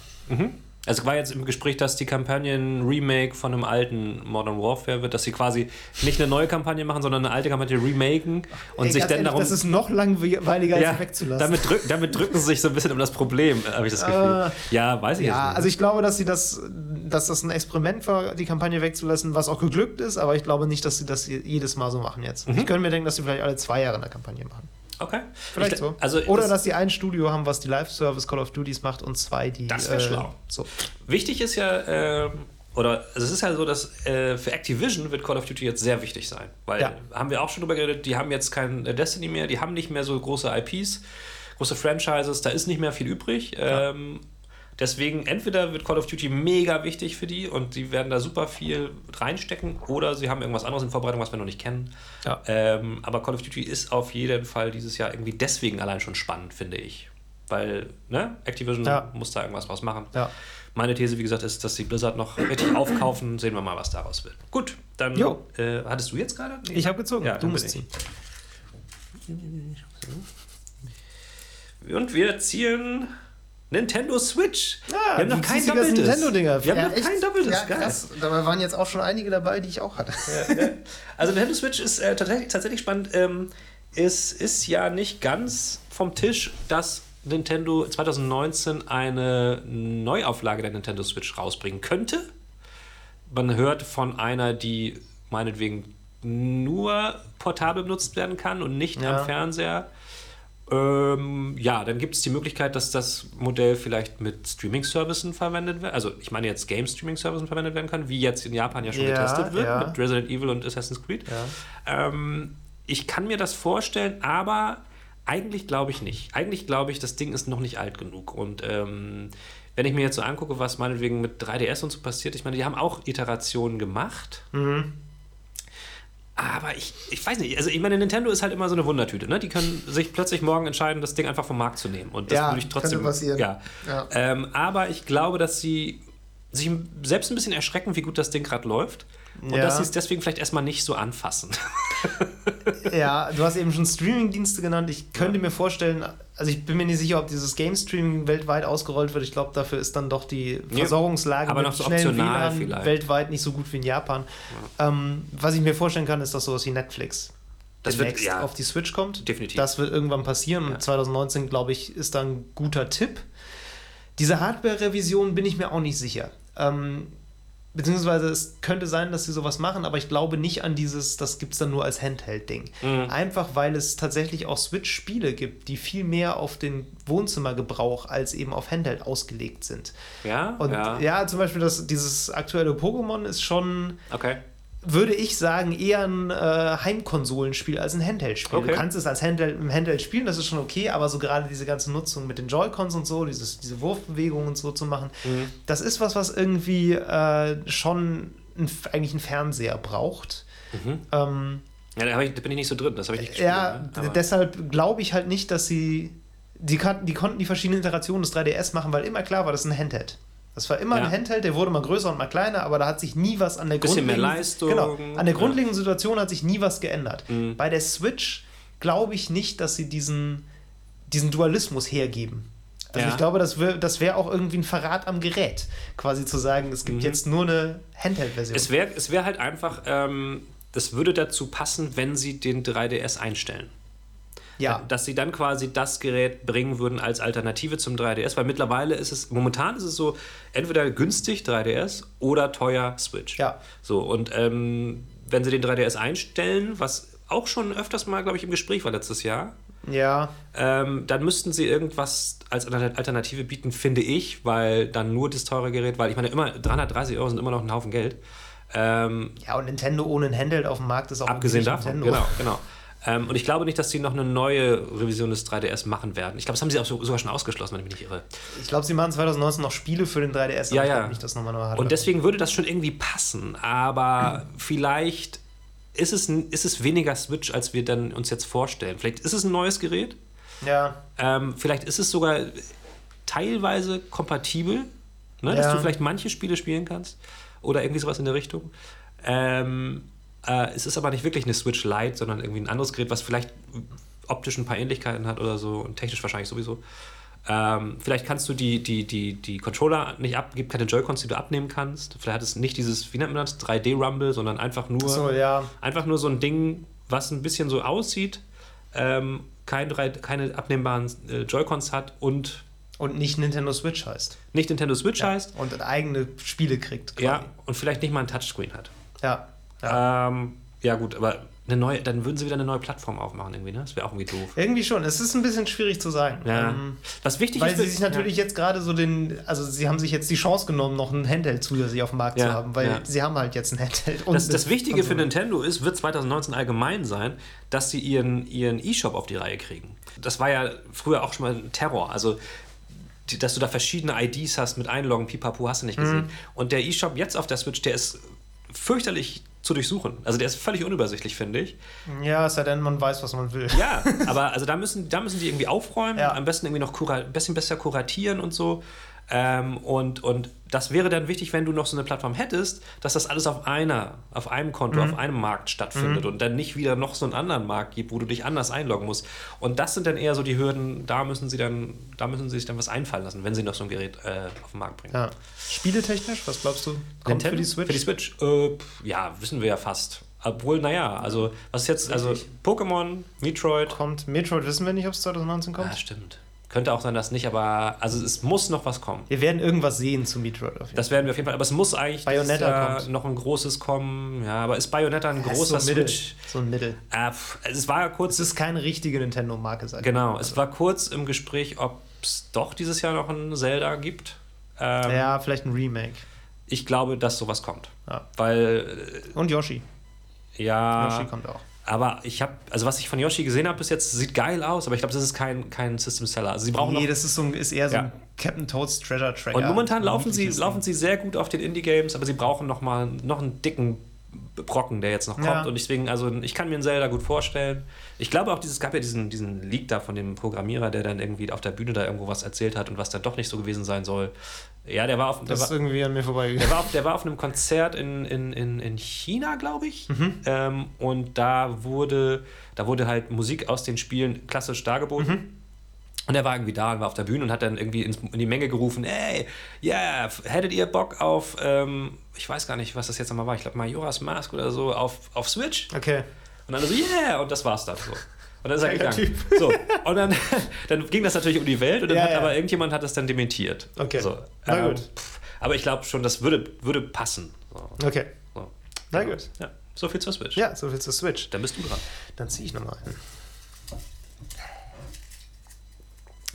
Also war jetzt im Gespräch, dass die Kampagne ein Remake von einem alten Modern Warfare wird, dass sie quasi nicht eine neue Kampagne machen, sondern eine alte Kampagne remaken und Ey, sich dann ehrlich, darum. Das ist noch langweiliger als ja, wegzulassen. damit, drück, damit drücken sie sich so ein bisschen um das Problem, habe ich das Gefühl. ja, weiß ich ja, jetzt also nicht. ich glaube, dass sie das, dass das ein Experiment war, die Kampagne wegzulassen, was auch geglückt ist, aber ich glaube nicht, dass sie das jedes Mal so machen jetzt. Mhm. Ich könnte mir denken, dass sie vielleicht alle zwei Jahre eine Kampagne machen. Okay. Vielleicht ich, so. Also Oder das, dass sie ein Studio haben, was die Live-Service Call of Duties macht und zwei, die. Das wär schlau. So. wichtig ist ja, ähm, oder also es ist ja so, dass äh, für Activision wird Call of Duty jetzt sehr wichtig sein. Weil, Ja. haben wir auch schon drüber geredet, die haben jetzt kein äh, Destiny mehr, die haben nicht mehr so große IPs, große Franchises, da ist nicht mehr viel übrig. Ähm, deswegen, entweder wird Call of Duty mega wichtig für die und die werden da super viel reinstecken, oder sie haben irgendwas anderes in Vorbereitung, was wir noch nicht kennen. Ja. Ähm, aber Call of Duty ist auf jeden Fall dieses Jahr irgendwie deswegen allein schon spannend, finde ich. Weil, ne, Activision Ja. muss da irgendwas draus machen. Ja. Meine These, wie gesagt, ist, dass sie Blizzard noch richtig aufkaufen. Sehen wir mal, was daraus wird. Gut, dann äh, hattest du jetzt gerade? Nee. Ich habe gezogen. Ja, du musst ziehen. Und wir ziehen Nintendo Switch. Ja, wir haben noch kein doppeltes. Nintendo-Dinger. Wir haben Ja, noch echt? kein doppeltes. Ja, krass. Dabei waren jetzt auch schon einige dabei, die ich auch hatte. Also Nintendo Switch ist äh, tatsächlich, tatsächlich spannend. Ähm, es ist ja nicht ganz vom Tisch, dass Nintendo 2019 eine Neuauflage der Nintendo Switch rausbringen könnte. Man hört von einer, die meinetwegen nur portabel benutzt werden kann und nicht Ja. am Fernseher. Ähm, ja, dann gibt es die Möglichkeit, dass das Modell vielleicht mit Streaming-Services verwendet wird. Also ich meine jetzt Game-Streaming-Services verwendet werden kann, wie jetzt in Japan ja schon Ja, getestet wird ja. mit Resident Evil und Assassin's Creed. Ähm, ich kann mir das vorstellen, aber eigentlich glaube ich nicht. Eigentlich glaube ich, das Ding ist noch nicht alt genug. Und ähm, wenn ich mir jetzt so angucke, was meinetwegen mit 3DS und so passiert, ich meine, die haben auch Iterationen gemacht. Aber ich, ich weiß nicht, also ich meine, Nintendo ist halt immer so eine Wundertüte, ne? Die können sich plötzlich morgen entscheiden, das Ding einfach vom Markt zu nehmen. Und das Ja, würde ich trotzdem. passieren. Ja. Ja. Ähm, aber ich glaube, dass sie sich selbst ein bisschen erschrecken, wie gut das Ding gerade läuft. Und Ja. dass sie es deswegen vielleicht erstmal nicht so anfassen. Ja, du hast eben schon Streaming-Dienste genannt. Ich könnte mir vorstellen, also ich bin mir nicht sicher, ob dieses Game-Streaming weltweit ausgerollt wird. Ich glaube, dafür ist dann doch die Versorgungslage aber mit so schnellen WLAN vielleicht. weltweit nicht so gut wie in Japan. Ähm, was ich mir vorstellen kann, ist, dass sowas wie Netflix Das wird- demnächst ja. auf die Switch kommt. Definitiv. Das wird irgendwann passieren und 2019, glaube ich, ist dann ein guter Tipp. Diese Hardware-Revision bin ich mir auch nicht sicher. Ähm, beziehungsweise es könnte sein, dass sie sowas machen, aber ich glaube nicht an dieses, das gibt es dann nur als Handheld-Ding. Mhm. Einfach weil es tatsächlich auch Switch-Spiele gibt, die viel mehr auf den Wohnzimmergebrauch als eben auf Handheld ausgelegt sind. Ja? Und ja, zum Beispiel das, dieses aktuelle Pokémon ist schon Okay. Würde ich sagen, eher ein äh, Heimkonsolenspiel als ein Handheld-Spiel. Okay. Du kannst es als Handheld, im Handheld spielen, das ist schon okay, aber so gerade diese ganze Nutzung mit den Joy-Cons und so, dieses, diese Wurfbewegungen und so zu machen, Mhm. das ist was, was irgendwie äh, schon ein, eigentlich einen Fernseher braucht. Mhm. Ähm, Ja, da, ich, da bin ich nicht so drin. Das habe ich nicht gespielt. ja, ne? deshalb glaube ich halt nicht, dass sie. Die, kannten, die konnten die verschiedenen Iterationen des 3DS machen, weil immer klar war, das ist ein Handheld. Das war immer Ja. ein Handheld, der wurde mal größer und mal kleiner, aber da hat sich nie was an der Bisschen mehr grundlegenden- Leistung. Genau, an der Ja. grundlegenden Situation hat sich nie was geändert. Mhm. Bei der Switch glaube ich nicht, dass sie diesen, diesen Dualismus hergeben. Also Ja. ich glaube, das wäre wär auch irgendwie ein Verrat am Gerät, quasi zu sagen, es gibt Mhm. jetzt nur eine Handheld-Version. Es wäre es wär halt einfach, ähm, das würde dazu passen, wenn sie den 3DS einstellen. Ja, Dass sie dann quasi das Gerät bringen würden als Alternative zum 3DS, weil mittlerweile ist es, momentan ist es so, entweder günstig 3DS oder teuer Switch. Ja. So, und ähm, wenn sie den 3DS einstellen, was auch schon öfters mal, glaube ich, im Gespräch war letztes Jahr, Ja. Ähm, dann müssten sie irgendwas als Alternative bieten, finde ich, weil dann nur das teure Gerät, weil ich meine, immer 330 Euro sind immer noch ein Haufen Geld. Ähm, ja, und Nintendo ohne ein Handheld auf dem Markt ist auch abgesehen davon. Nintendo. Genau, genau. Ähm, und ich glaube nicht, dass sie noch eine neue Revision des 3DS machen werden. Ich glaube, das haben sie auch so, sogar schon ausgeschlossen, wenn ich mich nicht irre. Ich glaube, sie machen 2019 noch Spiele für den 3DS. Ja, ja. Nicht, dass nochmal neu und deswegen würde das schon irgendwie passen. Aber mhm. vielleicht ist es, ist es weniger Switch, als wir dann uns jetzt vorstellen. Vielleicht ist es ein neues Gerät. Ja. Ähm, vielleicht ist es sogar teilweise kompatibel, ne? dass du vielleicht manche Spiele spielen kannst. Oder irgendwie sowas in der Richtung. Ähm, äh, es ist aber nicht wirklich eine Switch Lite, sondern irgendwie ein anderes Gerät, was vielleicht optisch ein paar Ähnlichkeiten hat oder so und technisch wahrscheinlich sowieso. Ähm, vielleicht kannst du die, die, die, die Controller nicht ab, gibt keine Joy-Cons, die du abnehmen kannst. Vielleicht hat es nicht dieses, wie nennt man das, 3D-Rumble, sondern einfach nur, so, ja. einfach nur so ein Ding, was ein bisschen so aussieht, ähm, kein keine abnehmbaren äh, Joy-Cons hat und und nicht Nintendo Switch heißt. Nicht Nintendo Switch ja. heißt. Und eigene Spiele kriegt. Quasi. Ja, und vielleicht nicht mal ein Touchscreen hat. Ja. Ja, ähm, ja gut, aber eine neue, dann würden sie wieder eine neue Plattform aufmachen irgendwie, ne? Das wäre auch irgendwie doof. Irgendwie schon. Es ist ein bisschen schwierig zu sagen. Ja. Ähm, Was wichtig weil ist. Weil sie sich natürlich ja. jetzt gerade so den, also sie haben sich jetzt die Chance genommen, noch ein Handheld zusätzlich auf dem Markt ja. zu haben, weil sie haben halt jetzt ein Handheld. das, das Wichtige für Nintendo ist, wird 2019 allgemein sein, dass sie ihren ihren E-Shop auf die Reihe kriegen. Das war ja früher auch schon mal ein Terror. Also dass du da verschiedene IDs hast mit Einloggen, pipapo, hast du nicht gesehen. Mhm. Und der E-Shop jetzt auf der Switch, der ist fürchterlich zu durchsuchen. Also der ist völlig unübersichtlich, finde ich. Ja, es sei denn, man weiß, was man will. Ja, *laughs* aber also da müssen, da müssen die irgendwie aufräumen, ja. am besten irgendwie noch ein bisschen besser kuratieren und so. Ähm, und, und das wäre dann wichtig, wenn du noch so eine Plattform hättest, dass das alles auf einer, auf einem Konto, mhm. auf einem Markt stattfindet mhm. und dann nicht wieder noch so einen anderen Markt gibt, wo du dich anders einloggen musst. Und das sind dann eher so die Hürden, da müssen sie dann, da müssen sie sich dann was einfallen lassen, wenn sie noch so ein Gerät äh, auf den Markt bringen. Ja. Spieletechnisch, was glaubst du? Kommt Nintendo? für die Switch? Für die Switch? Äh, ja, wissen wir ja fast. Obwohl, naja, also was ist jetzt, also Pokémon, Metroid. Kommt Metroid, wissen wir nicht, ob es 2019 kommt? Ja, stimmt. Könnte auch sein, dass nicht, aber also es muss noch was kommen. Wir werden irgendwas sehen zu Metroid. Auf jeden das werden wir auf jeden Fall, aber es muss eigentlich Bayonetta noch ein großes kommen. Ja, aber ist Bayonetta ein großer so ein Switch? So ein Mittel. Äh, es war ja kurz. Es ist keine richtige Nintendo-Marke, sag Genau, also. es war kurz im Gespräch, ob es doch dieses Jahr noch ein Zelda gibt. Ähm, ja, vielleicht ein Remake. Ich glaube, dass sowas kommt. Ja. Weil. Und Yoshi. Ja. Yoshi kommt auch. Aber ich habe, also was ich von Yoshi gesehen habe bis jetzt, sieht geil aus, aber ich glaube, das ist kein, kein System Seller. Also sie brauchen nee, noch, das ist, so ein, ist eher so ja. ein Captain Toads Treasure Tracker. Und momentan laufen sie, laufen sie sehr gut auf den Indie-Games, aber sie brauchen noch mal noch einen dicken Brocken, der jetzt noch kommt. Ja. Und deswegen, also ich kann mir einen Zelda gut vorstellen. Ich glaube auch, dieses gab ja diesen, diesen Leak da von dem Programmierer, der dann irgendwie auf der Bühne da irgendwo was erzählt hat und was dann doch nicht so gewesen sein soll. Ja, der war auf. Das ist irgendwie an mir vorbeigegangen. Der war auf, der war auf einem Konzert in, in, in, in China, glaube ich. Mhm. Ähm, und da wurde, da wurde halt Musik aus den Spielen klassisch dargeboten. Mhm. Und er war irgendwie da und war auf der Bühne und hat dann irgendwie ins, in die Menge gerufen: Ey, ja, yeah, hättet ihr Bock auf, ähm, ich weiß gar nicht, was das jetzt nochmal war, ich glaube Majora's Mask oder so, auf, auf Switch? Okay. Und dann so: Yeah, und das war's dann so. Und dann ist er gegangen. So. Und dann, *laughs* dann ging das natürlich um die Welt und dann ja, hat ja. aber irgendjemand hat das dann dementiert. Okay. So. Na ähm, gut. Aber ich glaube schon, das würde, würde passen. So. Okay. So. Na gut. Ja. So viel zur Switch. Ja, so viel zur Switch. Dann bist du dran. Dann ziehe ich nochmal ein.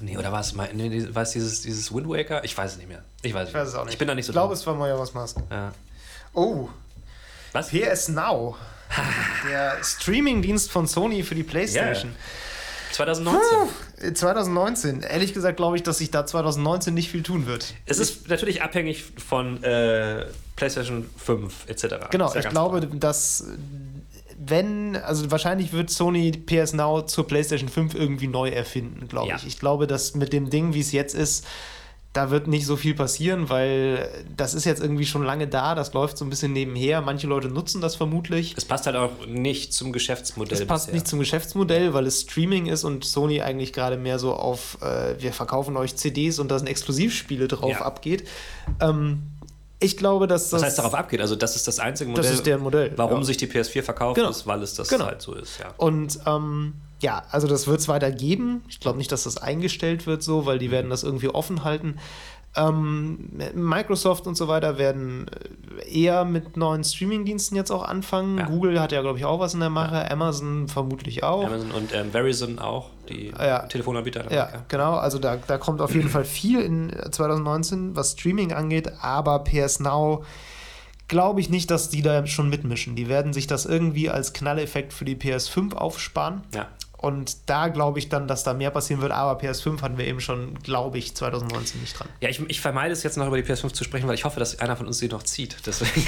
Nee, oder war es mal, nee, war es dieses, dieses Wind Waker? Ich weiß es nicht mehr. Ich weiß, ich weiß es auch nicht. Ich bin da nicht so Ich glaube, es war Majora's Mask. Ja. Oh. Was? PS Now. Der Streaming-Dienst von Sony für die PlayStation. Yeah. 2019. Puh, 2019. Ehrlich gesagt glaube ich, dass sich da 2019 nicht viel tun wird. Es ist natürlich abhängig von äh, PlayStation 5 etc. Genau, ich glaube, klar. dass wenn, also wahrscheinlich wird Sony PS Now zur PlayStation 5 irgendwie neu erfinden, glaube ja. ich. Ich glaube, dass mit dem Ding, wie es jetzt ist, da wird nicht so viel passieren, weil das ist jetzt irgendwie schon lange da, das läuft so ein bisschen nebenher. Manche Leute nutzen das vermutlich. Es passt halt auch nicht zum Geschäftsmodell. Es passt bisher. nicht zum Geschäftsmodell, weil es Streaming ist und Sony eigentlich gerade mehr so auf, äh, wir verkaufen euch CDs und da sind Exklusivspiele drauf Ja. abgeht. Ähm, ich glaube, dass das. Was heißt darauf abgeht? Also das ist das einzige Modell, Das ist deren Modell. warum ja. sich die PS4 verkauft Genau. ist, weil es das Genau. halt so ist. Ja. Und ähm, ja, also das wird es weiter geben. Ich glaube nicht, dass das eingestellt wird so, weil die werden das irgendwie offen halten. Ähm, Microsoft und so weiter werden eher mit neuen Streaming-Diensten jetzt auch anfangen. Ja. Google hat ja, glaube ich, auch was in der Mache. Amazon vermutlich auch. Amazon und ähm, Verizon auch, die Ja. Telefonanbieter. Ja, genau. Also da, da kommt auf jeden Fall viel in 2019, was Streaming angeht. Aber PS Now glaube ich nicht, dass die da schon mitmischen. Die werden sich das irgendwie als Knalleffekt für die PS5 aufsparen. ja. Und da glaube ich dann, dass da mehr passieren wird. Aber PS5 hatten wir eben schon, glaube ich, 2019 nicht dran. Ja, ich, ich vermeide es jetzt noch über die PS5 zu sprechen, weil ich hoffe, dass einer von uns sie noch zieht. Deswegen. *laughs*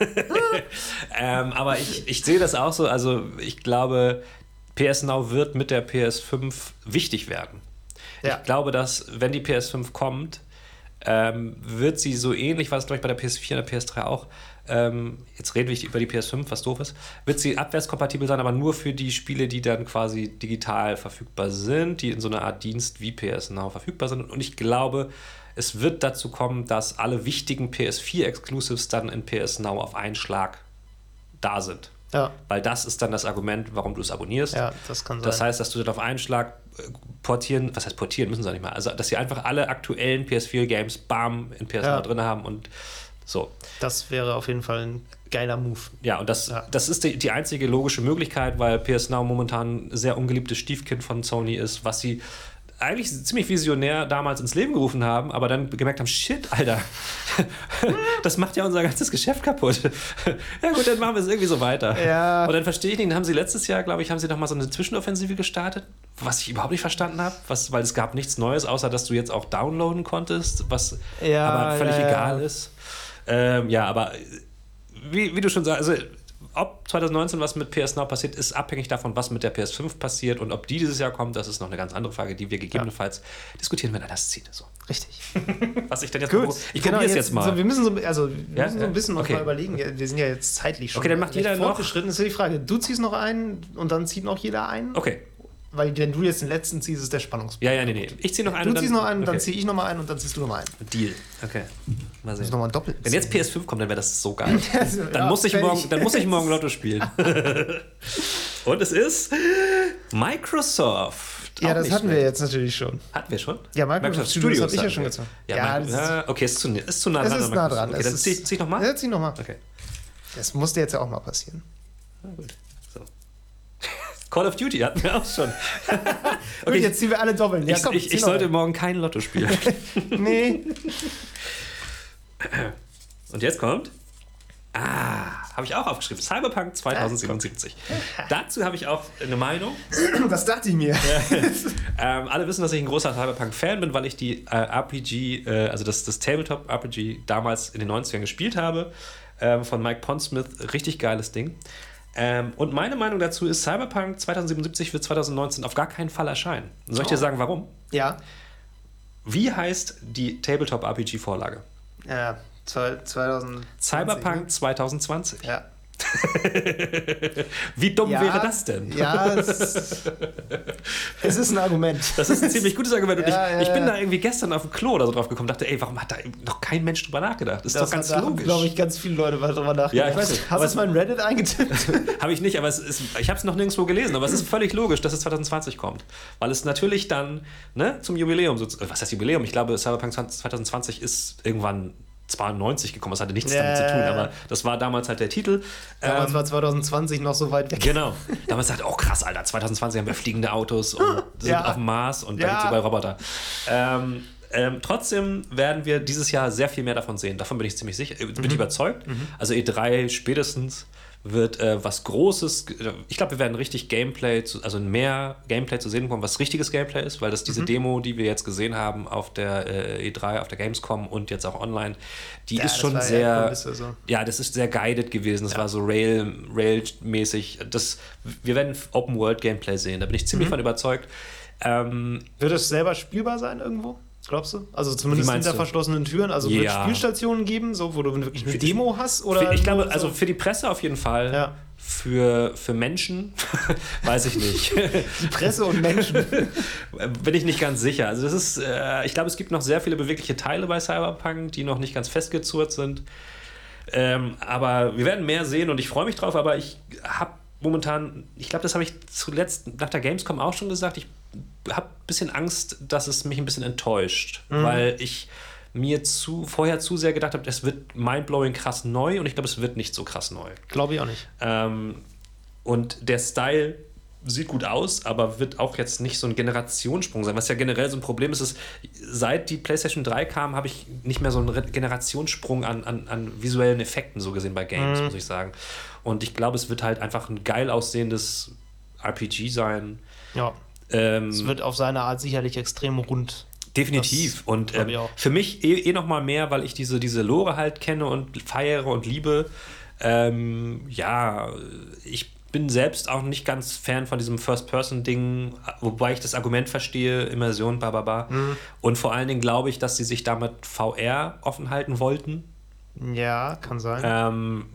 *laughs* ähm, aber ich, ich sehe das auch so. Also ich glaube, PS Now wird mit der PS5 wichtig werden. Ja. Ich glaube, dass wenn die PS5 kommt, ähm, wird sie so ähnlich, war es glaube ich bei der PS4 und der PS3 auch, ähm, jetzt reden wir über die PS5, was doof ist, wird sie abwärtskompatibel sein, aber nur für die Spiele, die dann quasi digital verfügbar sind, die in so einer Art Dienst wie PS Now verfügbar sind. Und ich glaube, es wird dazu kommen, dass alle wichtigen PS4-Exclusives dann in PS Now auf einen Schlag da sind. Ja, Weil das ist dann das Argument, warum du es abonnierst. ja das kann sein. Das heißt, dass du dann auf einen Schlag äh, portieren, was heißt portieren, müssen sie auch nicht mal. Also, dass sie einfach alle aktuellen PS4-Games bam in PS4 Ja. drin haben und so. das wäre auf jeden Fall ein geiler Move. Ja, und das, Ja. das ist die, die einzige logische Möglichkeit, weil PS Now momentan ein sehr ungeliebtes Stiefkind von Sony ist, was sie eigentlich ziemlich visionär damals ins Leben gerufen haben, aber dann gemerkt haben, shit, Alter, *laughs* das macht ja unser ganzes Geschäft kaputt. ja gut, dann machen wir es irgendwie so weiter. Ja. Und dann verstehe ich nicht, dann haben sie letztes Jahr, glaube ich, haben sie noch mal so eine Zwischenoffensive gestartet, was ich überhaupt nicht verstanden habe, was, weil es gab nichts Neues, außer dass du jetzt auch downloaden konntest, was Ja, aber völlig ja. egal ist. Ähm, ja, aber wie, wie du schon sagst, also ob 2019 was mit PS Now passiert, ist abhängig davon, was mit der PS5 passiert und ob die dieses Jahr kommt, das ist noch eine ganz andere Frage, die wir gegebenenfalls diskutieren, wenn einer es zieht. So. Richtig. *laughs* Was ich denn jetzt Gut, ich genau, probiere es jetzt mal. So, wir müssen so, also, wir Ja, müssen so ja. ein bisschen Okay. mal überlegen. Ja, Wir sind ja jetzt zeitlich schon. Okay, dann macht jeder noch- ist ja die Frage. Du ziehst noch einen und dann zieht noch jeder einen? okay. Weil wenn du jetzt den letzten ziehst, ist der Spannungspunkt. Ja, ja, nee, nee. Ich ziehe noch einen. Du ziehst noch einen, dann okay. ziehe ich noch mal einen und dann ziehst du noch mal einen. Deal. Okay. Mal sehen. ist noch mal doppelt. Wenn jetzt PS5 kommt, dann wäre das so geil. *laughs* Also, Dann, ja, muss ich morgen, dann muss ich morgen Lotto spielen. *laughs* Und es ist Microsoft. Ja, das hatten wir schlecht. jetzt natürlich schon. Hatten wir schon? Ja, Microsoft Studios hab ich ja schon wir. gezogen. Ja, Ja, das ja okay, ist zu, ist zu nah Es dran. ist an nah Microsoft. dran. Okay, Es dann ist- zieh, zieh ich nochmal? Ja, zieh noch mal. Okay. Das musste jetzt ja auch mal passieren. Na gut. Call of Duty hatten wir auch schon. *laughs* Okay, jetzt ziehen wir alle doppeln. Ja, ich komm, ich, ich sollte morgen kein Lotto spielen. *laughs* Nee. *laughs* Und jetzt kommt. Ah, habe ich auch aufgeschrieben. Cyberpunk 2077. Dazu habe ich auch eine Meinung. *clears throat* Das dachte ich mir. Ähm, alle wissen, dass ich ein großer Cyberpunk-Fan bin, weil ich die äh, RPG, äh, also das, das Tabletop-RPG damals in den 90ern gespielt habe. Ähm, von Mike Pondsmith. Richtig geiles Ding. Ähm, und meine Meinung dazu ist, Cyberpunk 2077 wird 2019 auf gar keinen Fall erscheinen. Soll ich dir Oh. sagen, warum? Ja. Wie heißt die Tabletop-RPG-Vorlage? Ja, zwei- 2000. Cyberpunk 2020. Ja. *laughs* Wie dumm ja, wäre das denn? Ja, es, *laughs* es ist ein Argument. Das ist ein ziemlich gutes Argument. Und Ja, ich, ja, ich bin da irgendwie gestern auf dem Klo oder so drauf gekommen dachte, ey, warum hat da noch kein Mensch drüber nachgedacht? Das ist doch ganz da logisch. glaube ich, ganz viele Leute drüber nachgedacht. Ja, ich weiß nicht. Hast du es- mal in Reddit eingetippt? *laughs* Habe ich nicht, aber ist, ich habe es noch nirgendwo gelesen, aber es ist völlig logisch, dass es 2020 kommt. Weil es natürlich dann ne, zum Jubiläum, so, was heißt Jubiläum? Ich glaube, Cyberpunk 2020 ist irgendwann 92 gekommen, das hatte nichts damit zu tun, aber das war damals halt der Titel. Damals Ähm, war 2020 noch so weit weg. Genau. Damals sagt, oh krass, Alter, 2020 haben wir fliegende Autos und *laughs* sind Ja. auf dem Mars und da Ja. gibt es überall Roboter. Ähm, ähm, trotzdem werden wir dieses Jahr sehr viel mehr davon sehen. Davon bin ich ziemlich sicher, äh, bin ich überzeugt. Also E3 spätestens wird äh, was Großes. Ich glaube, wir werden richtig Gameplay, zu, also mehr Gameplay zu sehen bekommen, was richtiges Gameplay ist, weil das diese Demo, die wir jetzt gesehen haben auf der äh, E3, auf der Gamescom und jetzt auch online, die Ja, ist schon ja sehr. Kulisse so. Ja, das ist sehr guided gewesen. Das war so Rail, Rail-mäßig. Das, wir werden Open-World-Gameplay sehen. Da bin ich ziemlich Mhm. von überzeugt. Ähm, Wird es selber spielbar sein irgendwo? Glaubst du? Also zumindest hinter du? verschlossenen Türen. Also wird es Ja. Spielstationen geben, so, wo du wirklich eine Demo hast? Oder ich glaube, nur also so- für die Presse auf jeden Fall. Ja. Für, für Menschen *laughs* weiß ich nicht. die Presse und Menschen. *laughs* Bin ich nicht ganz sicher. Also das ist, äh, ich glaube, es gibt noch sehr viele bewegliche Teile bei Cyberpunk, die noch nicht ganz festgezurrt sind. Ähm, aber wir werden mehr sehen und ich freue mich drauf, aber ich habe momentan, ich glaube, das habe ich zuletzt nach der Gamescom auch schon gesagt, ich habe ein bisschen Angst, dass es mich ein bisschen enttäuscht, weil ich mir zu, vorher zu sehr gedacht habe, es wird mindblowing krass neu und ich glaube, es wird nicht so krass neu. Glaube ich auch nicht. Ähm, und der Style sieht gut aus, aber wird auch jetzt nicht so ein Generationssprung sein. Was ja generell so ein Problem ist, ist, seit die PlayStation 3 kam, habe ich nicht mehr so einen Generationssprung an, an, an visuellen Effekten so gesehen bei Games, mhm. muss ich sagen. Und ich glaube, es wird halt einfach ein geil aussehendes RPG sein. Ja. Ähm, es wird auf seine Art sicherlich extrem rund. Definitiv. Das und ähm, für mich eh, eh noch mal mehr, weil ich diese, diese Lore halt kenne und feiere und liebe. Ähm, ja, ich bin selbst auch nicht ganz Fan von diesem First-Person-Ding, wobei ich das Argument verstehe, Immersion, bababa. Mhm. Und vor allen Dingen glaube ich, dass sie sich damit VR offen halten wollten. Ja, kann sein. Ähm,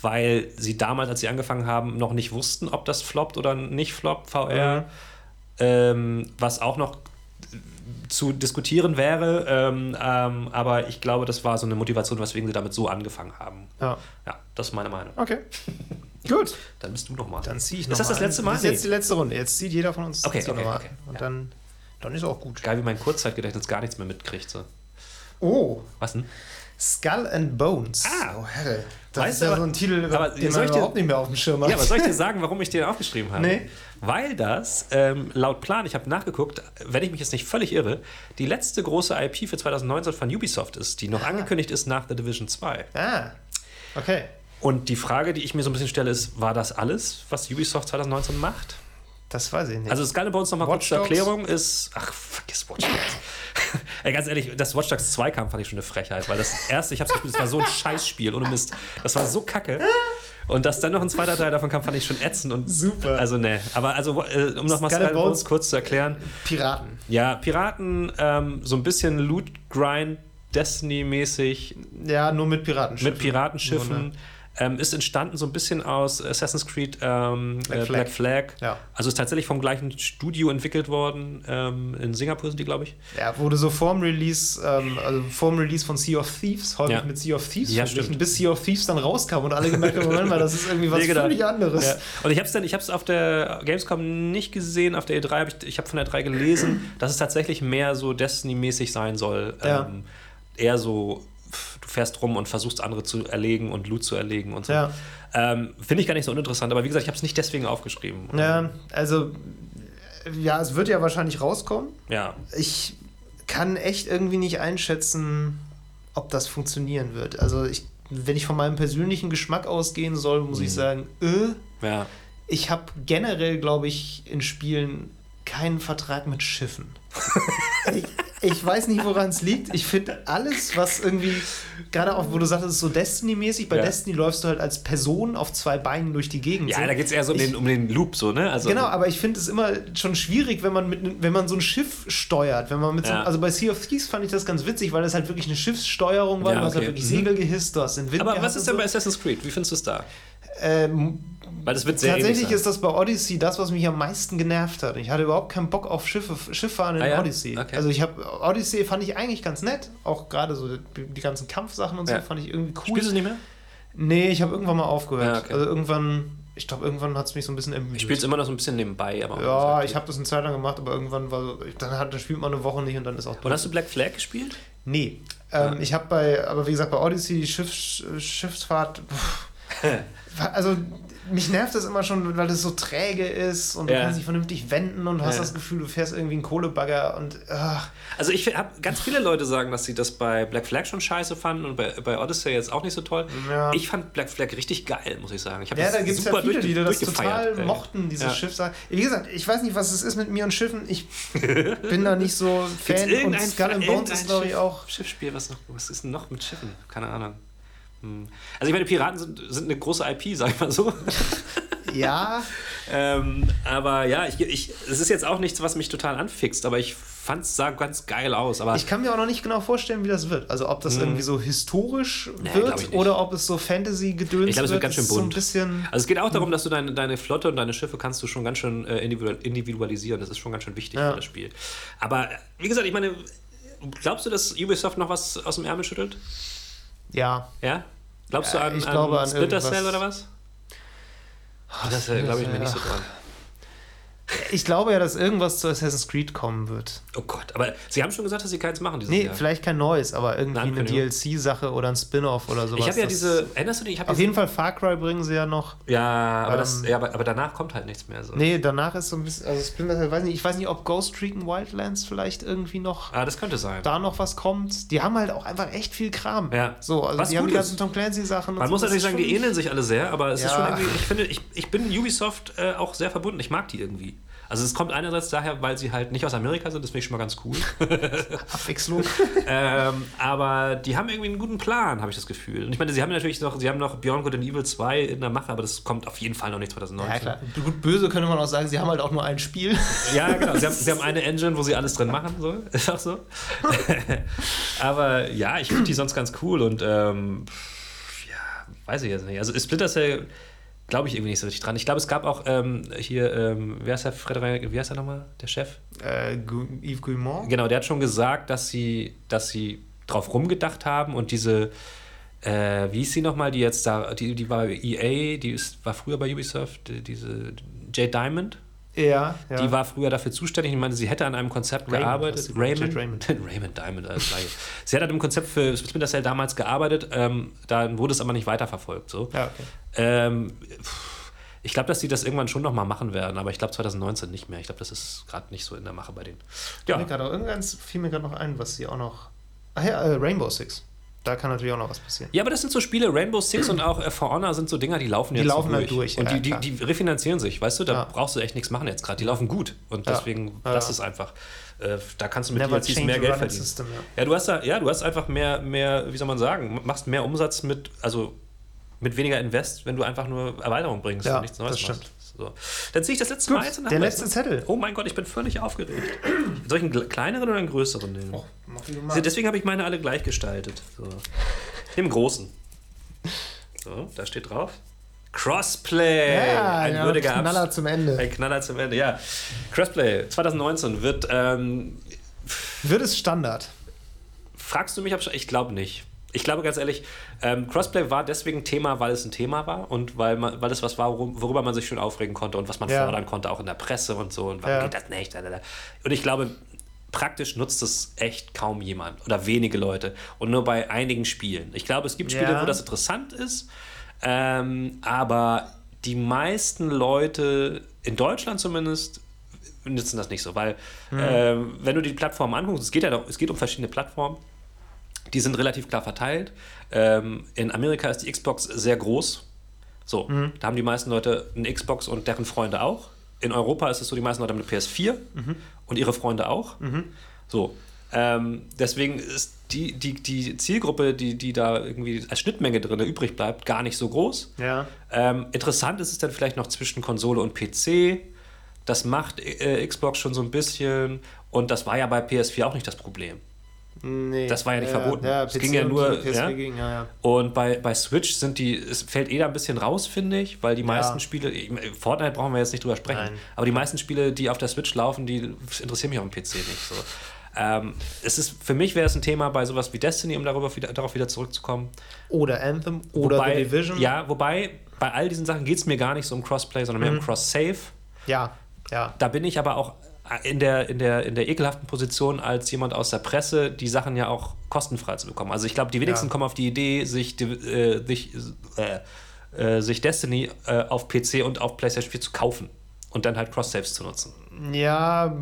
weil sie damals, als sie angefangen haben, noch nicht wussten, ob das floppt oder nicht floppt, VR. Mhm. Ähm, was auch noch zu diskutieren wäre, ähm, ähm, aber ich glaube, das war so eine Motivation, weswegen sie damit so angefangen haben. Ja. Ja, das ist meine Meinung. Okay. *laughs* Gut. Dann bist du nochmal. Dann ziehe ich nochmal. Ist das das letzte Mal? Das ist jetzt die letzte Runde. Jetzt zieht jeder von uns okay, okay, nochmal. Okay. Und ja. dann, dann ist auch gut. Geil, wie mein Kurzzeitgedächtnis gar nichts mehr mitkriegt. So. Oh. Was denn? Skull and Bones. Ah, oh Herr. Das weißt ist ja aber, so ein Titel, aber den man überhaupt nicht mehr auf dem Schirm hat. Ja, aber soll ich dir sagen, warum ich den aufgeschrieben habe? Nee. Weil das ähm, laut Plan, ich habe nachgeguckt, wenn ich mich jetzt nicht völlig irre, die letzte große IP für 2019 von Ubisoft ist, die noch ah. angekündigt ist nach The Division 2. Ah, okay. Und die Frage, die ich mir so ein bisschen stelle, ist, war das alles, was Ubisoft 2019 macht? Das weiß ich nicht. Also Skull Bones nochmal kurz zur Erklärung ist. Ach, vergiss Watch Dogs. *laughs* Ey, ganz ehrlich, das Watch Dogs 2 kam, fand ich schon eine Frechheit, weil das erste, ich hab's gespielt, das war so ein Scheißspiel, ohne Mist. Das war so kacke. Und dass dann noch ein zweiter Teil davon kam, fand ich schon ätzend und super. Also ne, aber also äh, um nochmal Skull Bones kurz zu erklären. Piraten. Ja, Piraten, ähm, so ein bisschen Loot Grind Destiny-mäßig. Ja, nur mit Piratenschiffen. Mit Piratenschiffen. Ähm, ist entstanden so ein bisschen aus Assassin's Creed ähm, Black, äh, Flag. Black Flag. Ja. Also ist tatsächlich vom gleichen Studio entwickelt worden. Ähm, in Singapur sind die, glaube ich. Ja, wurde so vorm Release, ähm, also vorm Release von Sea of Thieves, häufig ja. mit Sea of Thieves ja, stimmt. bis Sea of Thieves dann rauskam und alle gemerkt haben, Moment mal, das ist irgendwie was nee, genau. völlig anderes. Ja. Und ich habe es dann, ich habe es auf der Gamescom nicht gesehen, auf der E3 habe ich, ich habe von der 3 gelesen, dass es tatsächlich mehr so Destiny-mäßig sein soll. Ja. Ähm, eher so fährst rum und versuchst andere zu erlegen und Loot zu erlegen und so. Ja. Ähm, Finde ich gar nicht so uninteressant, aber wie gesagt, ich habe es nicht deswegen aufgeschrieben. Ja, also ja, es wird ja wahrscheinlich rauskommen. Ja. Ich kann echt irgendwie nicht einschätzen, ob das funktionieren wird. Also ich, wenn ich von meinem persönlichen Geschmack ausgehen soll, muss mhm. ich sagen, äh, ja. ich habe generell, glaube ich, in Spielen keinen Vertrag mit Schiffen. ich, *laughs* ich, weiß nicht, woran es liegt. Ich finde alles, was irgendwie, gerade auch, wo du sagst, es ist so Destiny-mäßig, bei ja. Destiny läufst du halt als Person auf zwei Beinen durch die Gegend. Ja, so. da geht es eher so um, ich, den, um den Loop, so, ne? Also, genau, aber ich finde es immer schon schwierig, wenn man, mit, wenn man so ein Schiff steuert. Wenn man mit ja. so, also bei Sea of Thieves fand ich das ganz witzig, weil das halt wirklich eine Schiffssteuerung war. Ja, okay. Du hast halt wirklich mhm. Segel gehisst, du hast den Wind Aber was ist denn so. bei Assassin's Creed? Wie findest du es da? Ähm, weil das wird sehr Tatsächlich ist das bei Odyssey das, was mich am meisten genervt hat. Ich hatte überhaupt keinen Bock auf Schiffe, Schifffahren in ah, ja? Odyssey. Okay. Also ich habe Odyssey fand ich eigentlich ganz nett, auch gerade so die, ganzen Kampfsachen und so ja. fand ich irgendwie cool. Spielst du nicht mehr? Nee, ich habe irgendwann mal aufgehört. Ja, okay. Also irgendwann, ich glaube irgendwann hat es mich so ein bisschen ermüdet. Ich spiele es immer noch so ein bisschen nebenbei, aber Ja, ich habe das eine Zeit lang gemacht, aber irgendwann war so, dann, hat, dann spielt man eine Woche nicht und dann ist auch Und hast du Black Flag gespielt? Nee. Ähm, ich habe bei, aber wie gesagt, bei Odyssey die Schiff, Schiffsfahrt. *laughs* also mich nervt das immer schon, weil das so träge ist und ja. du kannst nicht vernünftig wenden und hast ja. das Gefühl, du fährst irgendwie einen Kohlebagger und ach. Also ich habe ganz viele Leute sagen, dass sie das bei Black Flag schon scheiße fanden und bei, bei Odyssey jetzt auch nicht so toll. Ja. Ich fand Black Flag richtig geil, muss ich sagen. Ich ja, da gibt es ja viele, die das total mochten, dieses ja. Schiff. Wie gesagt, ich weiß nicht, was es ist mit mir und Schiffen. Ich *laughs* bin da nicht so Fan und Skull and Bones ist, glaube ich, auch. Schiffspiel, was, noch, was ist denn noch mit Schiffen? Keine Ahnung. Hm. Also ich meine, Piraten sind, sind eine große IP, sag ich mal so. *laughs* Ja. ähm, aber ja, ich, ich, es ist jetzt auch nichts, was mich total anfixt, aber ich fand es sah ganz geil aus. Aber ich kann mir auch noch nicht genau vorstellen, wie das wird. Also ob das hm. irgendwie so historisch nee, wird oder ob es so Fantasy-Gedöns Ich glaube, es wird ganz schön bunt. So also es geht auch darum, dass du deine, deine Flotte und deine Schiffe kannst du schon ganz schön äh, individualisieren. Das ist schon ganz schön wichtig ja. für das Spiel. Aber wie gesagt, ich meine, glaubst du, dass Ubisoft noch was aus dem Ärmel schüttelt? Ja. Ja? Glaubst du an, ich glaube an Splinter Cell oder was? Oh, das äh, glaube ich mir nicht so dran. Ich glaube ja, dass irgendwas zu Assassin's Creed kommen wird. Oh Gott, aber sie haben schon gesagt, dass sie keins machen dieses Nee, Jahr. vielleicht kein neues, aber irgendwie Eine eine. DLC-Sache oder ein Spin-off oder sowas. ich habe ja Das- diese, erinnerst du dich? Ich Auf jeden Fall Far Cry bringen sie ja noch. Ja, aber, das, Ähm, ja aber, aber danach kommt halt nichts mehr. So. Nee, danach ist so ein bisschen. Also Splinter Cell, weiß nicht, ich weiß nicht, ob Ghost Recon Wildlands vielleicht irgendwie noch. Ah, das könnte sein. Da noch was kommt. Die haben halt auch einfach echt viel Kram. Ja. So, also Was die haben die ganzen ist. Tom Clancy-Sachen. und Man so, muss das natürlich ist sagen, die ähneln sich alle sehr, aber es ist Ja. schon irgendwie, ich finde, ich, ich bin Ubisoft äh, auch sehr verbunden. Ich mag die irgendwie. Also es kommt einerseits daher, weil sie halt nicht aus Amerika sind, das finde ich schon mal ganz cool. *laughs* Abwechslung. ähm, aber die haben irgendwie einen guten Plan, habe ich das Gefühl. Und ich meine, sie haben natürlich noch, sie haben noch Beyond Good and Evil 2 in der Mache, aber das kommt auf jeden Fall noch nicht 2019. ja, klar. Gut, böse könnte man auch sagen, sie haben halt auch nur ein Spiel. Ja, genau. Sie haben, sie haben *laughs* eine Engine, wo sie alles drin machen. So. *laughs* Ist auch so. Aber ja, ich finde die sonst ganz cool und ähm, ja, weiß ich jetzt nicht. Also Splinter Cell glaube ich irgendwie nicht so richtig dran. Ich glaube, es gab auch ähm, hier, ähm, wer ist der Frederik, wie heißt der nochmal, der Chef? äh, Yves Guillemot. Genau, der hat schon gesagt, dass sie, dass sie drauf rumgedacht haben und diese, äh, wie ist sie nochmal, die jetzt da, die, die war bei EA, die ist, war früher bei Ubisoft, die- diese Jade Diamond, Ja, ja. die war früher dafür zuständig. Ich meine, sie hätte an einem Konzept Raymond, du Raymond, Raymond. *laughs* Raymond Diamond, alles gleiche. *laughs* sie hat an einem Konzept für Splinter Cell damals gearbeitet, ähm, dann wurde es aber nicht weiterverfolgt. So. ja, okay. Ähm, ich glaube, dass sie das irgendwann schon nochmal machen werden, aber ich glaube 2019 nicht mehr. Ich glaube, das ist gerade nicht so in der Mache bei denen. Ja. Mir gerade auch irgendeins fiel mir gerade noch ein, was sie auch noch. Ach ja, äh, Rainbow Six. Da kann natürlich auch noch was passieren. ja, aber das sind so Spiele, Rainbow Six und auch äh, For Honor sind so Dinger, die laufen Die jetzt laufen so halt durch, Und ja, die, die, die refinanzieren sich, weißt du, da Ja. brauchst du echt nichts machen jetzt gerade. Die laufen gut und deswegen Ja, ja. es einfach. Äh, da kannst du mit Never DLCs mehr Geld verdienen. system, ja. Du hast da, ja, du hast einfach mehr, mehr, wie soll man sagen, machst mehr Umsatz mit, also mit weniger Invest, wenn du einfach nur Erweiterung bringst Ja, und nichts Neues das stimmt. machst. So. Dann ziehe ich das letzte Gut, Mal jetzt und dann der haben wir letzte jetzt- Zettel. Oh mein Gott, ich bin völlig aufgeregt. *clears throat* Soll ich einen kleineren oder einen größeren nehmen? Oh. Deswegen habe ich meine alle gleich gestaltet. So. Ich nehme einen großen. So, da steht drauf. Crossplay. Ja, ein ja, würdiger Knaller Abs- zum Ende. Ein Knaller zum Ende, ja. Crossplay 2019 wird, ähm, Wird es Standard? fragst du mich, ob ich, ich glaube nicht. Ich glaube ganz ehrlich, ähm, Crossplay war deswegen Thema, weil es ein Thema war und weil, man, weil es was war, worüber man sich schön aufregen konnte und was man Ja. fordern konnte, auch in der Presse und so. Und warum Ja. geht das nicht? Und ich glaube, praktisch nutzt es echt kaum jemand oder wenige Leute und nur bei einigen Spielen. Ich glaube, es gibt Spiele, Ja. wo das interessant ist, ähm, aber die meisten Leute, in Deutschland zumindest, nutzen das nicht so, weil Hm. ähm, wenn du die Plattformen anguckst, es geht ja doch, es geht um verschiedene Plattformen, die sind relativ klar verteilt. Ähm, in Amerika ist die Xbox sehr groß. So, Mhm. da haben die meisten Leute eine Xbox und deren Freunde auch. In Europa ist es so, die meisten Leute haben eine PS4 Mhm. und ihre Freunde auch. So, ähm, deswegen ist die, die, die Zielgruppe, die, die da irgendwie als Schnittmenge drin übrig bleibt, gar nicht so groß. Ja. Ähm, interessant ist es dann vielleicht noch zwischen Konsole und PC. Das macht äh, Xbox schon so ein bisschen. Und das war ja bei PS4 auch nicht das Problem. Nee. Das war ja nicht ja, verboten. Ja, Es ging ja nur, ja? Ging. Und bei, bei Switch sind die, es fällt eh da ein bisschen raus, finde ich, weil die meisten Spiele, Fortnite brauchen wir jetzt nicht drüber sprechen, Nein. aber die meisten Spiele, die auf der Switch laufen, die interessieren mich auf dem PC nicht so. Ähm, es ist, für mich wäre es ein Thema bei sowas wie Destiny, um darüber wieder, darauf wieder zurückzukommen. Oder Anthem oder wobei, The Division. Ja, wobei bei all diesen Sachen geht es mir gar nicht so um Crossplay, sondern mehr Mhm. um Cross-Save. Ja, ja. Da bin ich aber auch in der, in, der, in der ekelhaften Position als jemand aus der Presse, die Sachen ja auch kostenfrei zu bekommen. Also ich glaube, die wenigsten Ja. kommen auf die Idee, sich, äh, sich, äh, äh, sich Destiny äh, auf PC und auf PlayStation 4 zu kaufen und dann halt Cross-Saves zu nutzen. Ja,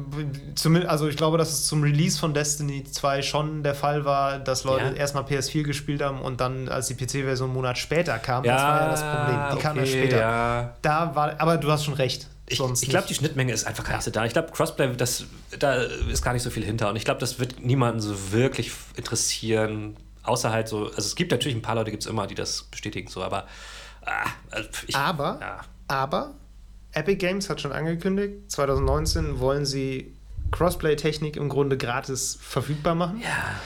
also ich glaube, dass es zum Release von Destiny 2 schon der Fall war, dass Leute Ja. erstmal PS4 gespielt haben und dann, als die PC-Version einen Monat später kam, das war ja das Problem. Die kam ja okay, später. Ja. Da war, aber du hast schon recht. Ich, ich glaube, die Schnittmenge ist einfach gar nicht so da. Ich glaube, Crossplay, das, da ist gar nicht so viel hinter. Und ich glaube, das wird niemanden so wirklich interessieren. Außer halt so, also es gibt natürlich ein paar Leute, gibt es immer, die das bestätigen, so, aber ah, also ich, Aber, ja. aber Epic Games hat schon angekündigt, 2019 wollen sie Crossplay-Technik im Grunde gratis verfügbar machen. ja.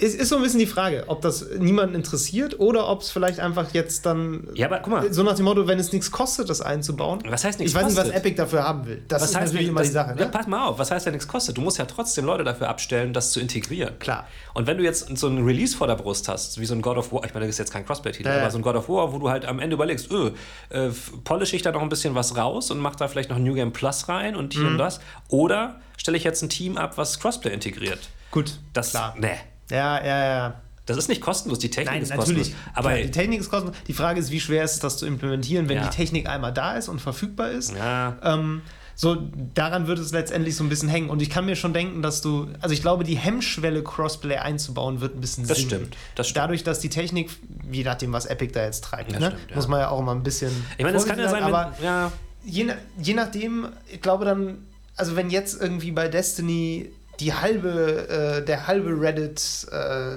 Es ist so ein bisschen die Frage, ob das niemanden interessiert oder ob es vielleicht einfach jetzt dann Ja, aber guck mal. so nach dem Motto, wenn es nichts kostet, das einzubauen. Was heißt nichts Ich weiß nicht, was kostet? Epic dafür haben will. Das Was ist heißt natürlich nicht- immer die Sache. Ja, Ne? pass mal auf, was heißt ja nichts kostet? Du musst ja trotzdem Leute dafür abstellen, das zu integrieren. Klar. Und wenn du jetzt so einen Release vor der Brust hast, wie so ein God of War, ich meine, das ist jetzt kein Crossplay-Titel, Ja, ja. aber so ein God of War, wo du halt am Ende überlegst, öh, äh, polish ich da noch ein bisschen was raus und mach da vielleicht noch New Game Plus rein und Mhm. hier und das. Oder stelle ich jetzt ein Team ab, was Crossplay integriert. Gut, Das, klar. nee. Ja, ja, ja. Das ist nicht kostenlos, die Technik Nein, ist natürlich. kostenlos. Aber die Technik ist kostenlos. Die Frage ist, wie schwer ist es, das zu implementieren, wenn Ja. die Technik einmal da ist und verfügbar ist. ja, Ähm, so, daran wird es letztendlich so ein bisschen hängen. Und ich kann mir schon denken, dass du, also ich glaube, die Hemmschwelle, Crossplay einzubauen, wird ein bisschen Das sinken. stimmt, das stimmt. Dadurch, dass die Technik, je nachdem, was Epic da jetzt treibt, ne, stimmt, muss man ja auch immer ein bisschen. ich meine, das kann ja sein, aber wenn, ja, je, je nachdem, ich glaube dann, also wenn jetzt irgendwie bei Destiny die halbe, äh, der halbe Reddit äh,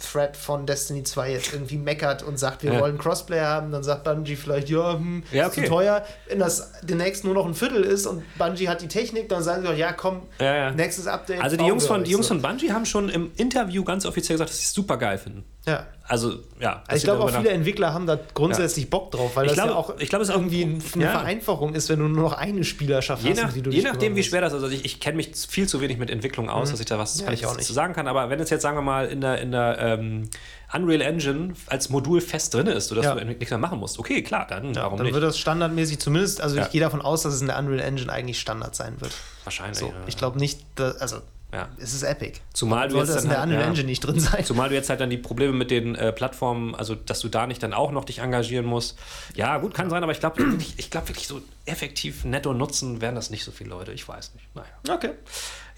Thread von Destiny 2 jetzt irgendwie meckert und sagt, wir Ja. wollen Crossplay haben, dann sagt Bungie vielleicht, ja, hm, Ja, ist zu okay. teuer. Wenn das demnächst nur noch ein Viertel ist und Bungie hat die Technik, dann sagen sie doch, ja, komm, Ja, nächstes Update. Also die Jungs, von, die Jungs so. von Bungie haben schon im Interview ganz offiziell gesagt, dass sie es super geil finden. Ja. Also, ja. Also ich glaube auch viele Entwickler haben da grundsätzlich Bock drauf, weil Ich das glaube- ja auch ich glaube, es irgendwie eine ja. Vereinfachung ist, wenn du nur noch eine Spielerschaft Je, hast, nach, die du je nachdem, wie schwer das ist. Also ich, ich kenne mich viel zu wenig mit Entwicklung aus, dass ich da was Ja, ich zu sagen kann. Aber wenn es jetzt, sagen wir mal, in der, in der ähm, Unreal Engine als Modul fest drin ist, sodass Ja. du nichts mehr machen musst, okay, klar, dann Ja, warum dann nicht? wird das standardmäßig zumindest, also Ja. ich gehe davon aus, dass es in der Unreal Engine eigentlich Standard sein wird. Wahrscheinlich. So, ja. ich glaube nicht, dass, also ja. es ist Epic. Zumal du Sollte jetzt das in dann der halt- Unreal ja. Engine nicht drin sein. Zumal du jetzt halt dann die Probleme mit den äh, Plattformen, also dass du da nicht dann auch noch dich engagieren musst. Ja, gut, kann sein, aber ich glaube wirklich, ich glaube wirklich so effektiv netto nutzen werden das nicht so viele Leute. Ich weiß nicht. Naja. Okay.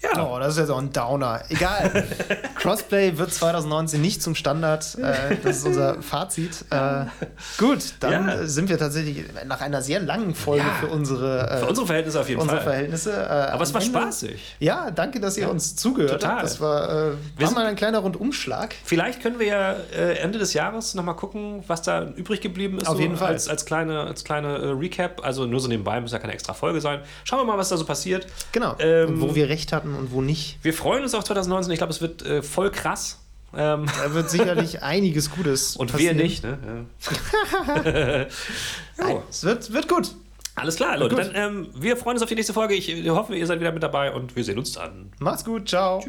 Ja. Oh, das ist jetzt auch ein Downer. Egal. *laughs* Crossplay wird 2019 nicht zum Standard. Äh, das ist unser Fazit. Äh, gut, dann Ja. sind wir tatsächlich nach einer sehr langen Folge Ja. für unsere, äh, Für unsere Verhältnisse auf jeden unsere Fall. Verhältnisse. Äh, Aber es war Ende- spaßig. Ja, danke, dass ihr uns zugehört Total. habt. Das war, äh, war mal ein kleiner Rundumschlag. Vielleicht können wir ja äh, Ende des Jahres nochmal gucken, was da übrig geblieben ist. Auf jeden Fall. Als, als kleine, als kleine Recap. Also nur so nebenbei, muss ja keine extra Folge sein. Schauen wir mal, was da so passiert. Genau. Ähm, wo wir recht hatten und wo nicht. Wir freuen uns auf 2019. Ich glaube, es wird äh, voll krass. Ähm, Da wird sicherlich *laughs* einiges Gutes und passieren. wir nicht. Ne? Ja. *laughs* *laughs* Nein, es wird, wird gut. Alles klar, Leute. Dann, ähm, wir freuen uns auf die nächste Folge. Ich hoffe, ihr seid wieder mit dabei und wir sehen uns dann. Macht's gut. Ciao.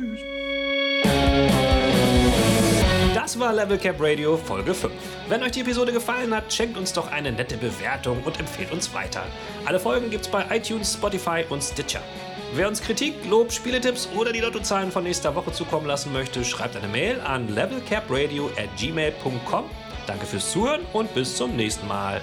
Das war Level Cap Radio Folge 5. Wenn euch die Episode gefallen hat, schenkt uns doch eine nette Bewertung und empfehlt uns weiter. Alle Folgen gibt's bei iTunes, Spotify und Stitcher. Wer uns Kritik, Lob, Spieletipps oder die Lottozahlen von nächster Woche zukommen lassen möchte, schreibt eine Mail an levelcapradio at gmail.com. Danke fürs Zuhören und bis zum nächsten Mal.